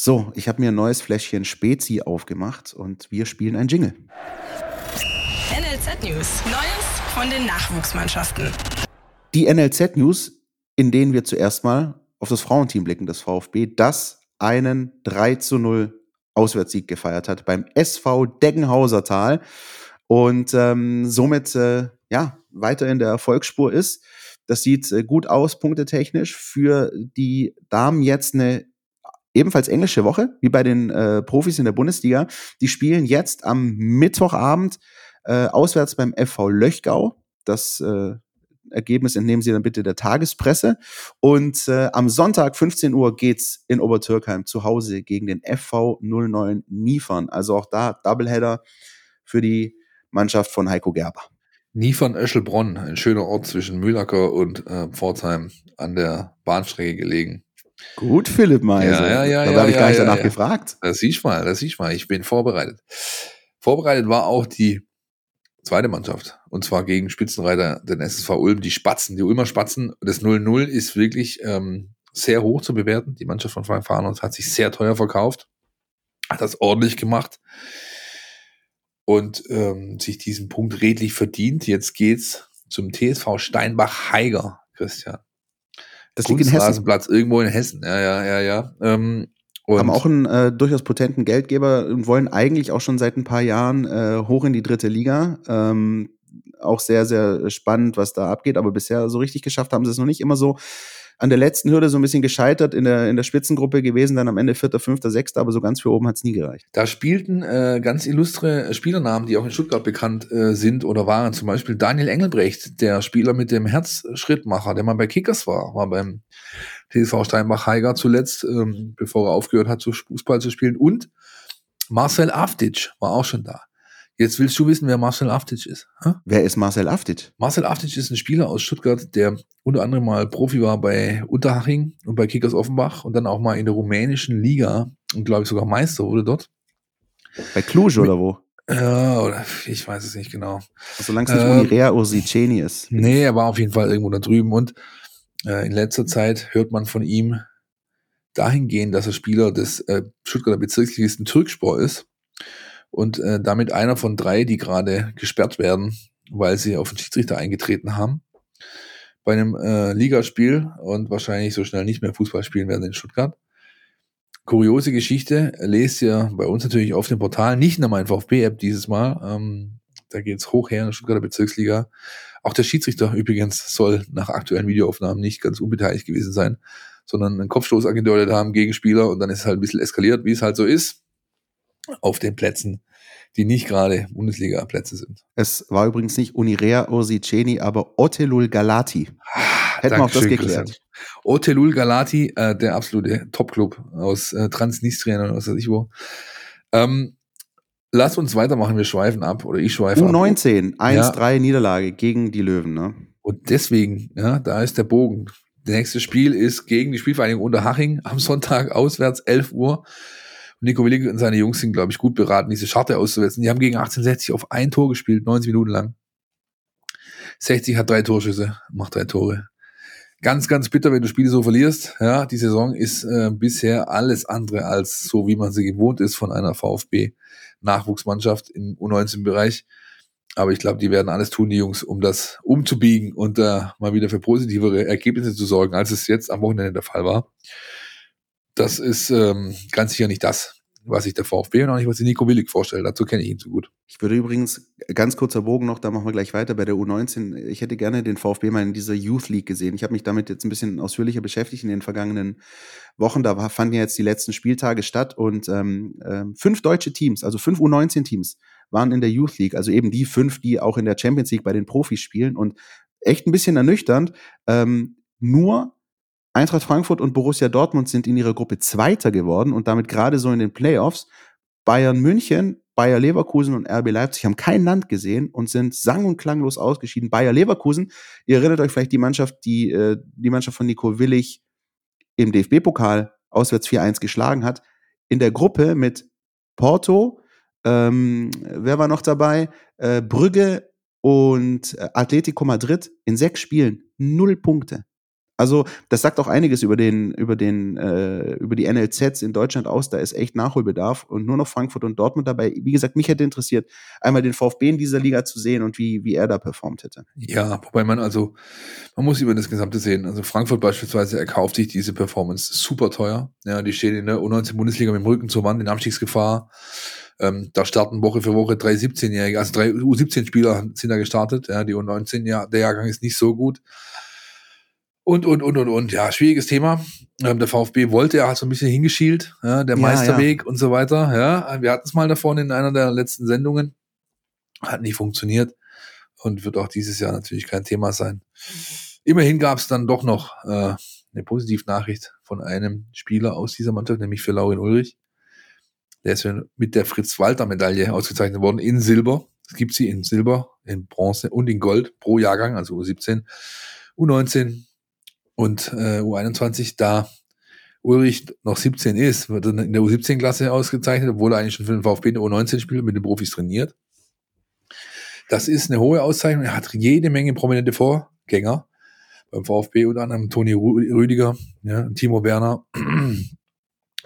So, ich habe mir ein neues Fläschchen Spezi aufgemacht und wir spielen ein Jingle. NLZ News. Neues von den Nachwuchsmannschaften. Die NLZ News, in denen wir zuerst mal auf das Frauenteam blicken des VfB, das einen 3 zu 0 Auswärtssieg gefeiert hat beim SV Deggenhauser Tal und ähm, somit äh, ja weiter in der Erfolgsspur ist. Das sieht äh, gut aus, punktetechnisch. Für die Damen jetzt eine ebenfalls englische Woche, wie bei den äh, Profis in der Bundesliga. Die spielen jetzt am Mittwochabend äh, auswärts beim FV Löchgau. Das äh, Ergebnis entnehmen Sie dann bitte der Tagespresse. Und äh, am Sonntag 15 Uhr geht's in Obertürkheim zu Hause gegen den FV 09 Niefern. Also auch da Doubleheader für die Mannschaft von Heiko Gerber. Niefern-Öschelbronn, ein schöner Ort zwischen Mühlacker und äh, Pforzheim an der Bahnstrecke gelegen. Gut, Philipp Meise. Ja, ja, ja. Da ja, habe ich ja, gar nicht ja, danach gefragt. Das siehst mal, das siehst mal. Ich bin vorbereitet. Vorbereitet war auch die zweite Mannschaft. Und zwar gegen Spitzenreiter den SSV Ulm, die Spatzen, die Ulmer Spatzen. Das 0-0 ist wirklich ähm, sehr hoch zu bewerten. Die Mannschaft von Frank Farners hat sich sehr teuer verkauft. Hat das ordentlich gemacht. Und ähm, sich diesen Punkt redlich verdient. Jetzt geht's zum TSV Steinbach-Heiger, Christian. Das liegt in Hessen. Irgendwo in Hessen. Ja, ja, ja, ja. Ähm, und Haben auch einen äh, durchaus potenten Geldgeber und wollen eigentlich auch schon seit ein paar Jahren äh, hoch in die dritte Liga. Ähm, auch sehr, sehr spannend, was da abgeht. Aber bisher so richtig geschafft haben sie es noch nicht. Immer so an der letzten Hürde so ein bisschen gescheitert in der, in der Spitzengruppe gewesen, dann am Ende vierter, fünfter, sechster, aber so ganz für oben hat es nie gereicht. Da spielten äh, ganz illustre Spielernamen, die auch in Stuttgart bekannt äh, sind oder waren. Zum Beispiel Daniel Engelbrecht, der Spieler mit dem Herzschrittmacher, der mal bei Kickers war, war beim TSV Steinbach-Heiger zuletzt, ähm, bevor er aufgehört hat, zu Fußball zu spielen. Und Marcel Aftic war auch schon da. Jetzt willst du wissen, wer Marcel Aftic ist. Hä? Wer ist Marcel Aftic? Marcel Aftic ist ein Spieler aus Stuttgart, der unter anderem mal Profi war bei Unterhaching und bei Kickers Offenbach und dann auch mal in der rumänischen Liga und glaube ich sogar Meister wurde dort. Bei Cluj oder wo? Ja, oder ich weiß es nicht genau. Solange es nicht Ähm, Unirea Ursiceni ist. Nee, er war auf jeden Fall irgendwo da drüben und äh, in letzter Zeit hört man von ihm dahingehend, dass er Spieler des äh, Stuttgarter Bezirksligisten Türkspor ist und äh, damit einer von drei, die gerade gesperrt werden, weil sie auf den Schiedsrichter eingetreten haben bei einem äh, Ligaspiel und wahrscheinlich so schnell nicht mehr Fußball spielen werden in Stuttgart. Kuriose Geschichte, lest ihr bei uns natürlich auf dem Portal, nicht in der Mein VfB-App dieses Mal. Ähm, da geht's hoch her in der Stuttgarter Bezirksliga. Auch der Schiedsrichter übrigens soll nach aktuellen Videoaufnahmen nicht ganz unbeteiligt gewesen sein, sondern einen Kopfstoß angedeutet haben gegen Spieler und dann ist es halt ein bisschen eskaliert, wie es halt so ist, auf den Plätzen, die nicht gerade Bundesliga-Plätze sind. Es war übrigens nicht Unirea Ursiceni, aber Otelul Galati. Hätten wir auch das geklärt. Otelul Galati, äh, der absolute Top-Club aus äh, Transnistrien oder was weiß ich wo. Ähm, lass uns weitermachen, wir schweifen ab oder ich schweife ab. U19, 1-3 Niederlage gegen die Löwen. Ne? Und deswegen, ja, da ist der Bogen. Das nächste Spiel ist gegen die Spielvereinigung Unterhaching am Sonntag auswärts 11 Uhr. Und Nico Willig und seine Jungs sind, glaube ich, gut beraten, diese Scharte auszusetzen. Die haben gegen 1860 auf ein Tor gespielt, 90 Minuten lang. 60 hat drei Torschüsse, macht drei Tore. Ganz, ganz bitter, wenn du Spiele so verlierst. Ja, die Saison ist äh, bisher alles andere als so, wie man sie gewohnt ist von einer VfB-Nachwuchsmannschaft im U19-Bereich. Aber ich glaube, die werden alles tun, die Jungs, um das umzubiegen und äh, mal wieder für positivere Ergebnisse zu sorgen, als es jetzt am Wochenende der Fall war. Das ist ähm, ganz sicher nicht das, was sich der VfB und auch nicht, was sich Nico Willig vorstellt. Dazu kenne ich ihn zu gut. Ich würde übrigens, ganz kurzer Bogen noch, da machen wir gleich weiter bei der U19. Ich hätte gerne den VfB mal in dieser Youth League gesehen. Ich habe mich damit jetzt ein bisschen ausführlicher beschäftigt in den vergangenen Wochen. Da fanden ja jetzt die letzten Spieltage statt und ähm, äh, fünf deutsche Teams, also fünf U19-Teams, waren in der Youth League. Also eben die fünf, die auch in der Champions League bei den Profis spielen. Und echt ein bisschen ernüchternd, ähm, nur Eintracht Frankfurt und Borussia Dortmund sind in ihrer Gruppe Zweiter geworden und damit gerade so in den Playoffs. Bayern München, Bayer Leverkusen und RB Leipzig haben kein Land gesehen und sind sang- und klanglos ausgeschieden. Bayer Leverkusen, ihr erinnert euch vielleicht die Mannschaft, die äh, die Mannschaft von Nico Willig im DFB-Pokal auswärts 4-1 geschlagen hat, in der Gruppe mit Porto, ähm, wer war noch dabei? Äh, Brügge und äh, Atletico Madrid in sechs Spielen null Punkte. Also das sagt auch einiges über den über den äh, über die NLZs in Deutschland aus. Da ist echt Nachholbedarf und nur noch Frankfurt und Dortmund dabei. Wie gesagt, mich hätte interessiert, einmal den VfB in dieser Liga zu sehen und wie wie er da performt hätte. Ja, wobei man also man muss über das Gesamte sehen. Also Frankfurt beispielsweise erkauft sich diese Performance super teuer. Ja, die stehen in der U19 Bundesliga mit dem Rücken zur Wand in Abstiegsgefahr. Ähm, da starten Woche für Woche drei 17-Jährige, also drei U17-Spieler sind da gestartet. Ja, die U19, ja, der Jahrgang ist nicht so gut. Und, und, und, und, und. Ja, schwieriges Thema. Ähm, der VfB wollte ja halt so ein bisschen hingeschielt, ja, der Ja, Meisterweg und so weiter. Ja, wir hatten es mal davon in einer der letzten Sendungen. Hat nicht funktioniert und wird auch dieses Jahr natürlich kein Thema sein. Immerhin gab es dann doch noch äh, eine Positivnachricht von einem Spieler aus dieser Mannschaft, nämlich für Laurin Ulrich. Der ist mit der Fritz-Walter-Medaille ausgezeichnet worden in Silber. Es gibt sie in Silber, in Bronze und in Gold pro Jahrgang, also U17, U19 und äh, U21. Da Ulrich noch 17 ist, wird in der U17-Klasse ausgezeichnet, obwohl er eigentlich schon für den VfB in der U19 spielt, mit den Profis trainiert. Das ist eine hohe Auszeichnung. Er hat jede Menge prominente Vorgänger beim VfB, unter anderem Toni Rü- Rüdiger, ja, Timo Werner.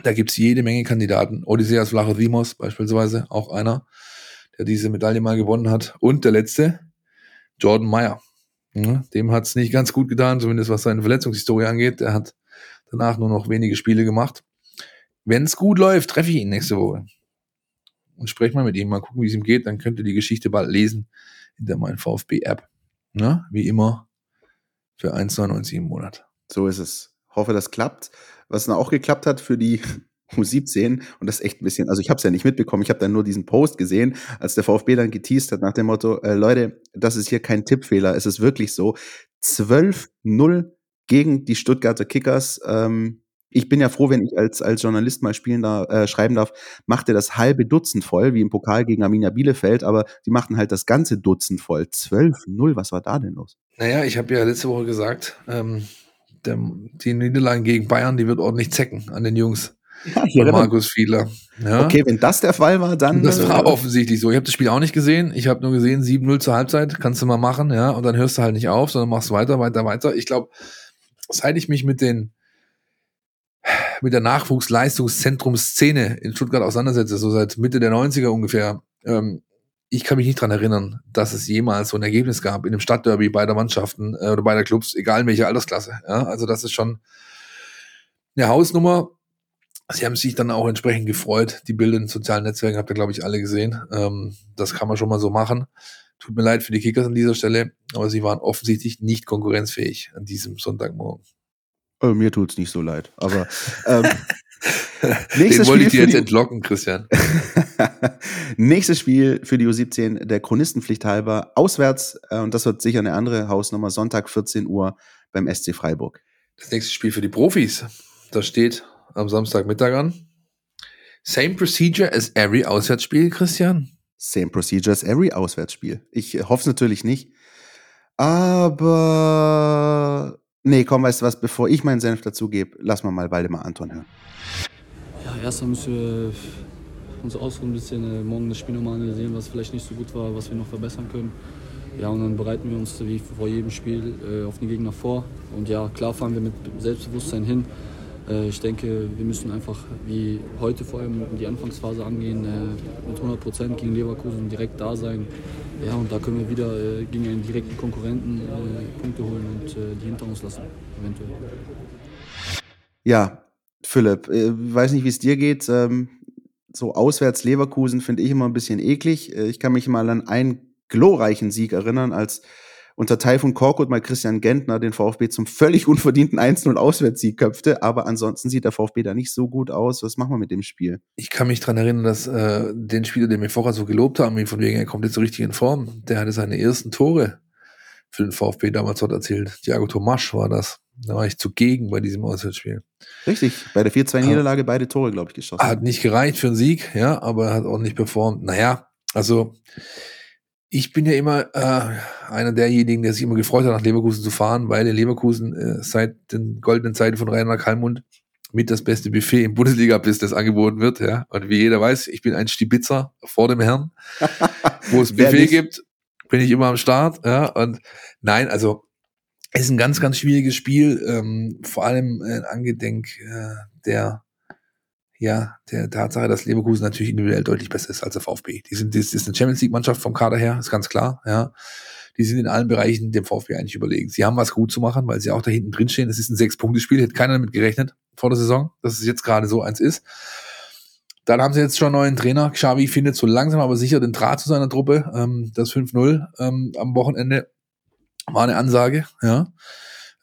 Da gibt's jede Menge Kandidaten. Odysseas Vlachodimos beispielsweise, auch einer, der diese Medaille mal gewonnen hat. Und der letzte, Jordan Meyer. Ja, dem hat's nicht ganz gut getan, zumindest was seine Verletzungshistorie angeht. Der hat danach nur noch wenige Spiele gemacht. Wenn's gut läuft, treffe ich ihn nächste Woche. Und spreche mal mit ihm, mal gucken, wie es ihm geht. Dann könnt ihr die Geschichte bald lesen in der mein VfB-App. Ja, wie immer für 1,99 im Monat. So ist es. Hoffe, das klappt. Was dann auch geklappt hat für die U17 und das ist echt ein bisschen, also ich habe es ja nicht mitbekommen, ich habe dann nur diesen Post gesehen, als der VfB dann geteased hat nach dem Motto, äh, Leute, das ist hier kein Tippfehler, es ist wirklich so, 12-0 gegen die Stuttgarter Kickers. Ähm, ich bin ja froh, wenn ich als, als Journalist mal spielen da, äh, schreiben darf, macht er das halbe Dutzend voll, wie im Pokal gegen Arminia Bielefeld, aber die machten halt das ganze Dutzend voll. 12-0, was war da denn los? Naja, ich habe ja letzte Woche gesagt, ähm, der, die Niederlage gegen Bayern, die wird ordentlich zecken an den Jungs. Ja, Markus Fiedler. Ja. Okay, wenn das der Fall war, dann. Das war äh, offensichtlich so. Ich habe das Spiel auch nicht gesehen. Ich habe nur gesehen, 7-0 zur Halbzeit, kannst du mal machen, ja, und dann hörst du halt nicht auf, sondern machst weiter, weiter, weiter. Ich glaube, seit ich mich mit den mit der Nachwuchsleistungszentrumsszene in Stuttgart auseinandersetze, so seit Mitte der 90er ungefähr, ähm, ich kann mich nicht dran erinnern, dass es jemals so ein Ergebnis gab in einem Stadtderby beider Mannschaften äh, oder beider Clubs, egal in welcher Altersklasse. Ja? Also das ist schon eine Hausnummer. Sie haben sich dann auch entsprechend gefreut. Die Bilder in sozialen Netzwerken habt ihr, glaube ich, alle gesehen. Ähm, das kann man schon mal so machen. Tut mir leid für die Kickers an dieser Stelle, aber sie waren offensichtlich nicht konkurrenzfähig an diesem Sonntagmorgen. Äh, mir tut's nicht so leid. Aber ähm, Den wollte ich dir jetzt entlocken, Christian. Nächstes Spiel für die U17 der Chronistenpflicht halber auswärts äh, und das wird sicher eine andere Hausnummer Sonntag 14 Uhr beim SC Freiburg. Das nächste Spiel für die Profis. Das steht am Samstagmittag an. Same procedure as every Auswärtsspiel, Christian. Same procedure as every Auswärtsspiel. Ich hoffe es natürlich nicht. Aber nee, komm, weißt du was, bevor ich meinen Senf dazugebe, lass mal mal Waldemar Anton hören. Ja, erstmal müssen wir uns ausruhen, ein bisschen äh, morgen das Spiel nochmal analysieren, was vielleicht nicht so gut war, was wir noch verbessern können. Ja, und dann bereiten wir uns wie vor jedem Spiel äh, auf den Gegner vor. Und ja, klar fahren wir mit Selbstbewusstsein hin. Äh, ich denke, wir müssen einfach wie heute vor allem die Anfangsphase angehen, äh, mit 100 Prozent gegen Leverkusen direkt da sein. Ja, und da können wir wieder äh, gegen einen direkten Konkurrenten Punkte holen und die hinter uns lassen, eventuell. Ja, Philipp, ich weiß nicht, wie es dir geht. Ähm, so auswärts Leverkusen finde ich immer ein bisschen eklig. Ich kann mich mal an einen glorreichen Sieg erinnern, als unter Taifun Korkut mal Christian Gentner den VfB zum völlig unverdienten 1-0 Auswärtssieg köpfte. Aber ansonsten sieht der VfB da nicht so gut aus. Was machen wir mit dem Spiel? Ich kann mich dran erinnern, dass äh, den Spieler, den wir vorher so gelobt haben, wie von wegen, er kommt jetzt so richtig in Form, der hatte seine ersten Tore für den VfB damals dort erzählt. Thiago Tomasch war das. Da war ich zugegen bei diesem Auswärtsspiel. Richtig, bei der 4-2-Niederlage beide Tore, glaube ich, geschossen. Hat nicht gereicht für einen Sieg, ja, aber er hat auch nicht performt. Naja, also ich bin ja immer äh, einer derjenigen, der sich immer gefreut hat, nach Leverkusen zu fahren, weil in Leverkusen äh, seit den goldenen Zeiten von Rainer Kalmund mit das beste Buffet im Bundesliga-Business angeboten wird. Ja. Und wie jeder weiß, ich bin ein Stibitzer vor dem Herrn. Wo es Buffet gibt, bin ich immer am Start. Ja. Und nein, also es ist ein ganz, ganz schwieriges Spiel, ähm, vor allem äh, angedenk äh, der ja, der Tatsache, dass Leverkusen natürlich individuell deutlich besser ist als der VfB. Die sind, das ist eine Champions League Mannschaft vom Kader her, ist ganz klar, ja. Die sind in allen Bereichen dem VfB eigentlich überlegen. Sie haben was gut zu machen, weil sie auch da hinten drin stehen. Es ist ein Sechs-Punkte-Spiel, hätte keiner damit gerechnet vor der Saison, dass es jetzt gerade so eins ist. Dann haben sie jetzt schon einen neuen Trainer. Xavi findet so langsam aber sicher den Draht zu seiner Truppe. Ähm, das 5-0 ähm, am Wochenende war eine Ansage, ja.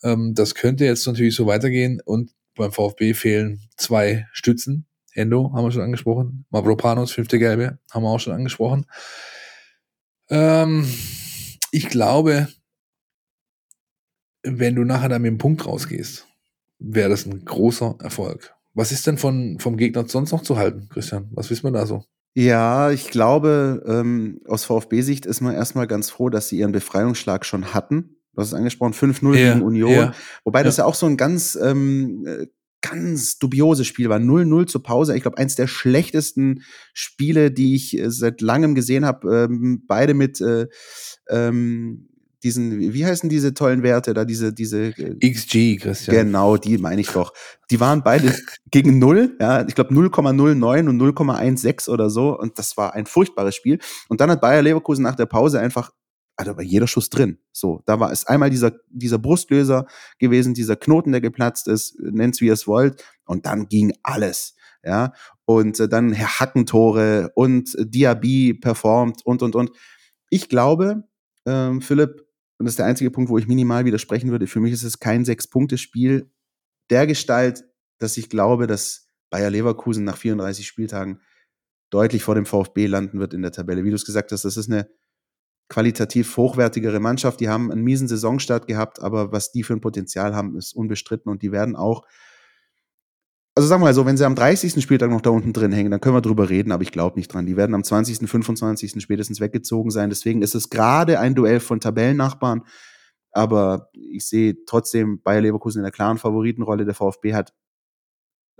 Ähm, das könnte jetzt natürlich so weitergehen und beim VfB fehlen zwei Stützen, Endo haben wir schon angesprochen. Mavropanos, fünfte Gelbe, haben wir auch schon angesprochen. Ähm, ich glaube, wenn du nachher dann mit dem Punkt rausgehst, wäre das ein großer Erfolg. Was ist denn von, vom Gegner sonst noch zu halten, Christian? Was wissen wir da so? Ja, ich glaube, ähm, aus VfB-Sicht ist man erstmal ganz froh, dass sie ihren Befreiungsschlag schon hatten. Du hast es angesprochen, 5-0 ja, gegen Union. Ja, Wobei das ja auch so ein ganz ähm, ganz dubioses Spiel war. 0-0 zur Pause. Ich glaube, eins der schlechtesten Spiele, die ich äh, seit langem gesehen habe. Ähm, beide mit äh, ähm, diesen, wie heißen diese tollen Werte da, diese, diese äh, XG, Christian. Genau, die meine ich doch. Die waren beide gegen null, ja, ich glaube 0,09 und 0,16 oder so. Und das war ein furchtbares Spiel. Und dann hat Bayer Leverkusen nach der Pause einfach also war jeder Schuss drin. So, da war es einmal dieser, dieser Brustlöser gewesen, dieser Knoten, der geplatzt ist, nennt's wie ihr es wollt, und dann ging alles. Ja, und äh, dann Herr Hackentore und Diaby performt und, und, und. Ich glaube, ähm, Philipp, und das ist der einzige Punkt, wo ich minimal widersprechen würde, für mich ist es kein Sechs-Punkte-Spiel der Gestalt, dass ich glaube, dass Bayer Leverkusen nach 34 Spieltagen deutlich vor dem VfB landen wird in der Tabelle. Wie du es gesagt hast, das ist eine qualitativ hochwertigere Mannschaft. Die haben einen miesen Saisonstart gehabt, aber was die für ein Potenzial haben, ist unbestritten und die werden auch also sagen wir mal so, wenn sie am 30. Spieltag noch da unten drin hängen, dann können wir drüber reden, aber ich glaube nicht dran. Die werden am 20., 25. spätestens weggezogen sein. Deswegen ist es gerade ein Duell von Tabellennachbarn. Aber ich sehe trotzdem Bayer Leverkusen in der klaren Favoritenrolle. Der VfB hat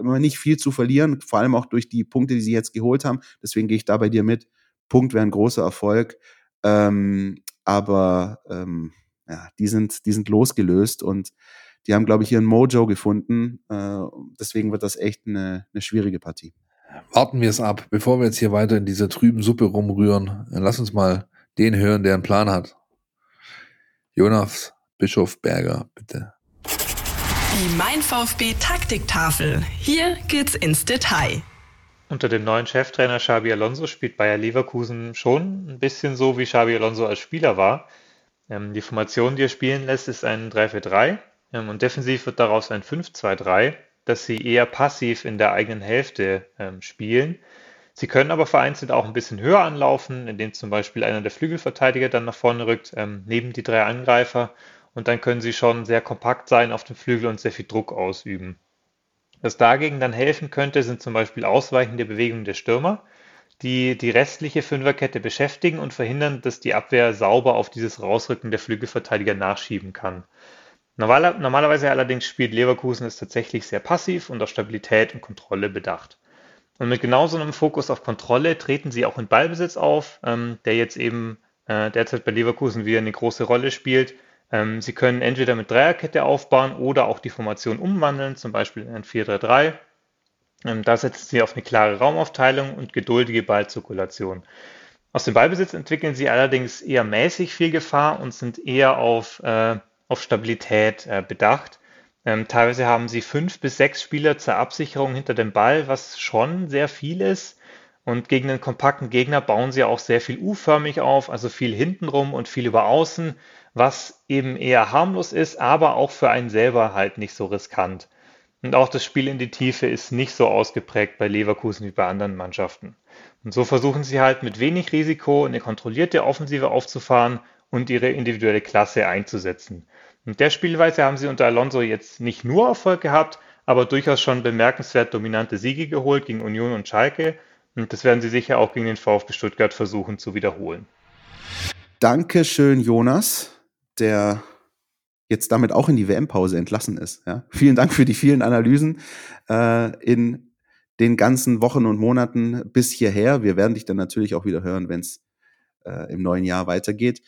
nicht viel zu verlieren, vor allem auch durch die Punkte, die sie jetzt geholt haben. Deswegen gehe ich da bei dir mit. Punkt wäre ein großer Erfolg. Ähm, aber ähm, ja, die sind, die sind losgelöst und die haben, glaube ich, ihren Mojo gefunden. Äh, deswegen wird das echt eine, eine schwierige Partie. Warten wir es ab, bevor wir jetzt hier weiter in dieser trüben Suppe rumrühren. Lass uns mal den hören, der einen Plan hat. Jonas Bischof Berger, bitte. Die Mein VfB Taktiktafel. Hier geht's ins Detail. Unter dem neuen Cheftrainer Xabi Alonso spielt Bayer Leverkusen schon ein bisschen so, wie Xabi Alonso als Spieler war. Ähm, die Formation, die er spielen lässt, ist ein 3-4-3 ähm, und defensiv wird daraus ein 5-2-3, dass sie eher passiv in der eigenen Hälfte ähm, spielen. Sie können aber vereinzelt auch ein bisschen höher anlaufen, indem zum Beispiel einer der Flügelverteidiger dann nach vorne rückt, ähm, neben die drei Angreifer. Und dann können sie schon sehr kompakt sein auf dem Flügel und sehr viel Druck ausüben. Was dagegen dann helfen könnte, sind zum Beispiel ausweichende Bewegungen der Stürmer, die die restliche Fünferkette beschäftigen und verhindern, dass die Abwehr sauber auf dieses Rausrücken der Flügelverteidiger nachschieben kann. Normaler, normalerweise allerdings spielt Leverkusen es tatsächlich sehr passiv und auf Stabilität und Kontrolle bedacht. Und mit genau so einem Fokus auf Kontrolle treten sie auch in Ballbesitz auf, ähm, der jetzt eben äh, derzeit bei Leverkusen wieder eine große Rolle spielt. Ähm, sie können entweder mit Dreierkette aufbauen oder auch die Formation umwandeln, zum Beispiel in ein 4-3-3. Ähm, da setzen sie auf eine klare Raumaufteilung und geduldige Ballzirkulation. Aus dem Ballbesitz entwickeln sie allerdings eher mäßig viel Gefahr und sind eher auf, äh, auf Stabilität äh, bedacht. Ähm, teilweise haben sie fünf bis sechs Spieler zur Absicherung hinter dem Ball, was schon sehr viel ist. Und gegen einen kompakten Gegner bauen sie auch sehr viel U-förmig auf, also viel hintenrum und viel über außen, was eben eher harmlos ist, aber auch für einen selber halt nicht so riskant. Und auch das Spiel in die Tiefe ist nicht so ausgeprägt bei Leverkusen wie bei anderen Mannschaften. Und so versuchen sie halt mit wenig Risiko eine kontrollierte Offensive aufzufahren und ihre individuelle Klasse einzusetzen. Mit der Spielweise haben sie unter Alonso jetzt nicht nur Erfolg gehabt, aber durchaus schon bemerkenswert dominante Siege geholt gegen Union und Schalke. Und das werden sie sicher auch gegen den VfB Stuttgart versuchen zu wiederholen. Dankeschön, Jonas, der jetzt damit auch in die WM-Pause entlassen ist. Ja? Vielen Dank für die vielen Analysen äh, in den ganzen Wochen und Monaten bis hierher. Wir werden dich dann natürlich auch wieder hören, wenn es äh, im neuen Jahr weitergeht.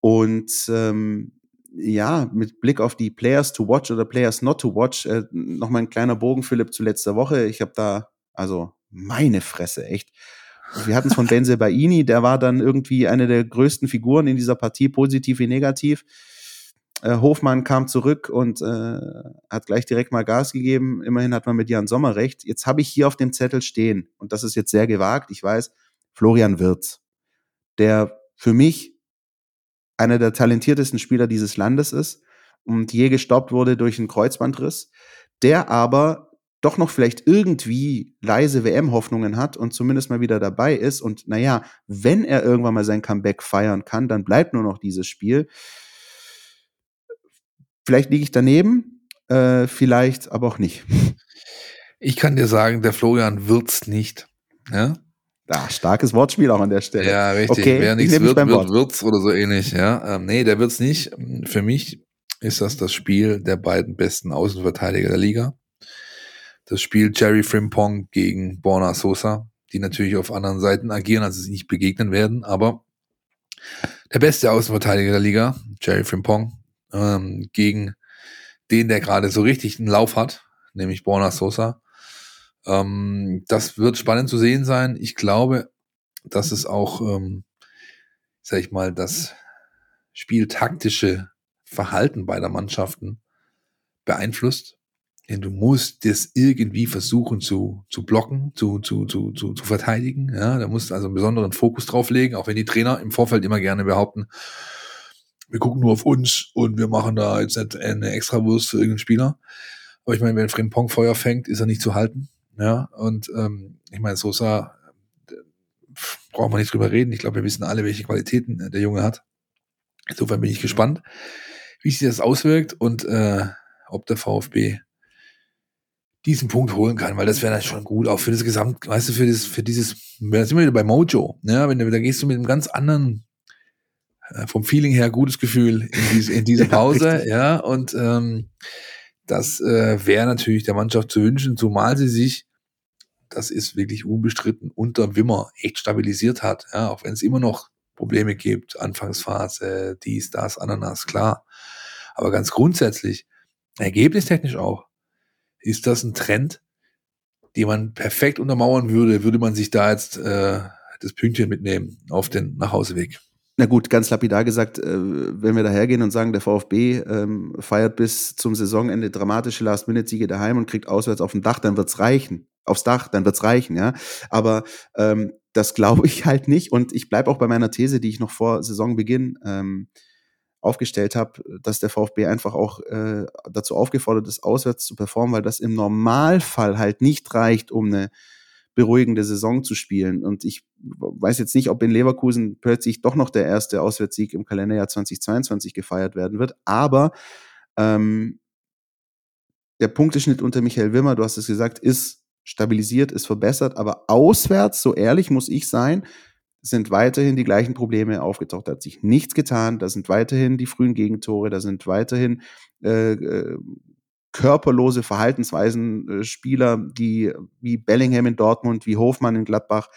Und ähm, ja, mit Blick auf die Players to watch oder Players not to watch, äh, nochmal ein kleiner Bogen, Philipp, zu letzter Woche. Ich habe da, also meine Fresse, echt. Wir hatten es von Benze Baini, der war dann irgendwie eine der größten Figuren in dieser Partie, positiv wie negativ. Äh, Hofmann kam zurück und äh, hat gleich direkt mal Gas gegeben. Immerhin hat man mit Jan Sommer recht. Jetzt habe ich hier auf dem Zettel stehen, und das ist jetzt sehr gewagt, ich weiß, Florian Wirz, der für mich einer der talentiertesten Spieler dieses Landes ist und je gestoppt wurde durch einen Kreuzbandriss, der aber doch noch vielleicht irgendwie leise WM-Hoffnungen hat und zumindest mal wieder dabei ist. Und naja, wenn er irgendwann mal sein Comeback feiern kann, dann bleibt nur noch dieses Spiel. Vielleicht liege ich daneben, äh, vielleicht aber auch nicht. Ich kann dir sagen, der Florian wird's nicht. Ja? Ah, starkes Wortspiel auch an der Stelle. Ja, richtig. Okay, Wer nichts wird, wird, wird's oder so ähnlich. Ja, ähm, nee, der wird's nicht. Für mich ist das das Spiel der beiden besten Außenverteidiger der Liga. Das Spiel Jerry Frimpong gegen Borna Sosa, die natürlich auf anderen Seiten agieren, also sie nicht begegnen werden, aber der beste Außenverteidiger der Liga, Jerry Frimpong, ähm, gegen den, der gerade so richtig einen Lauf hat, nämlich Borna Sosa. Ähm, das wird spannend zu sehen sein. Ich glaube, dass es auch, ähm, sag ich mal, das spieltaktische Verhalten beider Mannschaften beeinflusst. Denn du musst das irgendwie versuchen zu, zu blocken, zu, zu, zu, zu, zu verteidigen. Ja, da musst also einen besonderen Fokus drauf legen, auch wenn die Trainer im Vorfeld immer gerne behaupten, wir gucken nur auf uns und wir machen da jetzt nicht eine Extrawurst für irgendeinen Spieler. Aber ich meine, wenn Frimpong Feuer fängt, ist er nicht zu halten. Ja, und ähm, ich meine, Sosa braucht man nicht drüber reden. Ich glaube, wir wissen alle, welche Qualitäten äh, der Junge hat. Insofern bin ich gespannt, wie sich das auswirkt und äh, ob der VfB diesen Punkt holen kann, weil das wäre dann schon gut, auch für das Gesamt, weißt du, für das, für dieses, da sind wir wieder bei Mojo, ja, wenn du, da gehst du mit einem ganz anderen, äh, vom Feeling her gutes Gefühl in diese, in diese Pause, ja, ja und ähm, das äh, wäre natürlich der Mannschaft zu wünschen, zumal sie sich, das ist wirklich unbestritten, unter Wimmer echt stabilisiert hat. Ja, auch wenn es immer noch Probleme gibt, Anfangsphase, dies, das, Ananas, klar. Aber ganz grundsätzlich, ergebnistechnisch auch, ist das ein Trend, den man perfekt untermauern würde, würde man sich da jetzt äh, das Pünktchen mitnehmen auf den Nachhauseweg. Na gut, ganz lapidar gesagt, äh, wenn wir dahergehen und sagen, der VfB ähm, feiert bis zum Saisonende dramatische Last-Minute-Siege daheim und kriegt auswärts auf dem Dach, dann wird's reichen. Aufs Dach, dann wird's reichen, ja. Aber ähm, das glaube ich halt nicht. Und ich bleibe auch bei meiner These, die ich noch vor Saisonbeginn ähm, aufgestellt habe, dass der VfB einfach auch äh, dazu aufgefordert ist, auswärts zu performen, weil das im Normalfall halt nicht reicht, um eine beruhigende Saison zu spielen. Und ich weiß jetzt nicht, ob in Leverkusen plötzlich doch noch der erste Auswärtssieg im Kalenderjahr 2022 gefeiert werden wird. Aber ähm, der Punkteschnitt unter Michael Wimmer, du hast es gesagt, ist stabilisiert, ist verbessert, aber auswärts, so ehrlich muss ich sein, sind weiterhin die gleichen Probleme aufgetaucht. Da hat sich nichts getan, da sind weiterhin die frühen Gegentore, da sind weiterhin äh, äh körperlose Verhaltensweisen, äh, Spieler, die wie Bellingham in Dortmund, wie Hofmann in Gladbach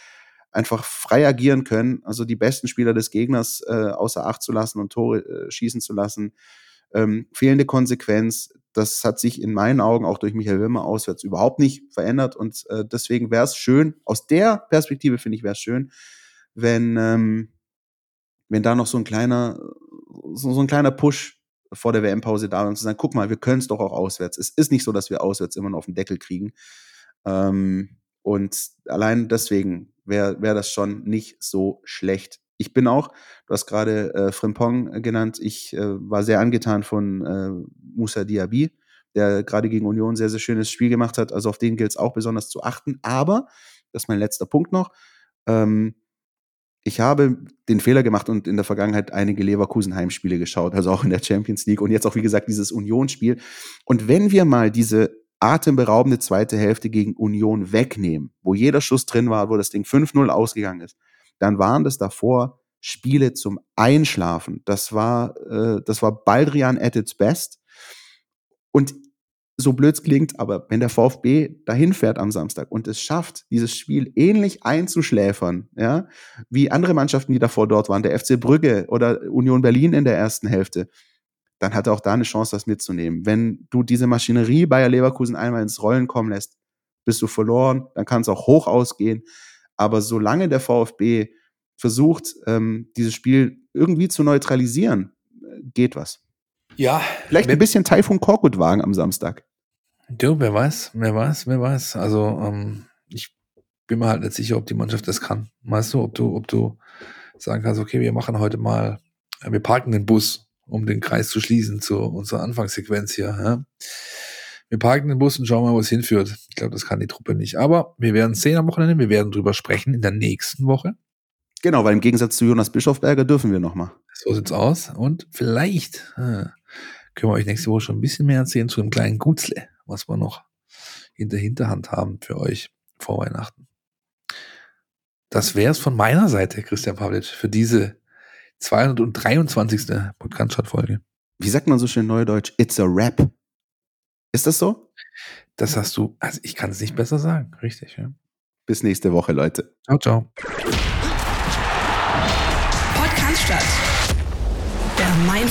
einfach frei agieren können, also die besten Spieler des Gegners äh, außer Acht zu lassen und Tore äh, schießen zu lassen. Ähm, fehlende Konsequenz, das hat sich in meinen Augen auch durch Michael Wimmer auswärts überhaupt nicht verändert und äh, deswegen wäre es schön, aus der Perspektive finde ich, wäre es schön, wenn, ähm, wenn da noch so ein kleiner, so, so ein kleiner Push vor der WM-Pause da wäre und zu sagen, guck mal, wir können es doch auch auswärts. Es ist nicht so, dass wir auswärts immer noch auf den Deckel kriegen. Ähm, und allein deswegen wäre wär das schon nicht so schlecht. Ich bin auch, du hast gerade äh, Frimpong genannt, ich äh, war sehr angetan von äh, Musa Diaby, der gerade gegen Union sehr, sehr schönes Spiel gemacht hat. Also auf den gilt es auch besonders zu achten. Aber, das ist mein letzter Punkt noch, ähm, ich habe den Fehler gemacht und in der Vergangenheit einige Leverkusen-Heimspiele geschaut, also auch in der Champions League und jetzt auch, wie gesagt, dieses Union-Spiel. Und wenn wir mal diese atemberaubende zweite Hälfte gegen Union wegnehmen, wo jeder Schuss drin war, wo das Ding 5-0 ausgegangen ist, dann waren das davor Spiele zum Einschlafen. Das war, äh, das war Baldrian at its best. Und so blöd es klingt, aber wenn der VfB dahin fährt am Samstag und es schafft, dieses Spiel ähnlich einzuschläfern, ja, wie andere Mannschaften, die davor dort waren, der FC Brügge oder Union Berlin in der ersten Hälfte, dann hat er auch da eine Chance, das mitzunehmen. Wenn du diese Maschinerie Bayer Leverkusen einmal ins Rollen kommen lässt, bist du verloren, dann kann es auch hoch ausgehen. Aber solange der VfB versucht, ähm, dieses Spiel irgendwie zu neutralisieren, äh, geht was. Ja. Vielleicht ein bisschen Taifun Korkut wagen am Samstag. Du, wer weiß, wer weiß, wer weiß. Also ähm, ich bin mir halt nicht sicher, ob die Mannschaft das kann. Weißt du, ob du, ob du sagen kannst, okay, wir machen heute mal, wir parken den Bus, um den Kreis zu schließen zu unserer Anfangssequenz hier. Ja? Wir parken den Bus und schauen mal, wo es hinführt. Ich glaube, das kann die Truppe nicht. Aber wir werden sehen am Wochenende, wir werden drüber sprechen in der nächsten Woche. Genau, weil im Gegensatz zu Jonas Bischofberger dürfen wir nochmal. So sieht's aus. Und vielleicht äh, können wir euch nächste Woche schon ein bisschen mehr erzählen zu einem kleinen Gutzle, was wir noch in der Hinterhand haben für euch vor Weihnachten. Das wäre es von meiner Seite, Christian Pavlic, für diese 223. Podcast-Folge. Wie sagt man so schön neudeutsch? It's a rap. Ist das so? Das hast du, also ich kann es nicht besser sagen, richtig. Ja. Bis nächste Woche, Leute. Ciao, ciao.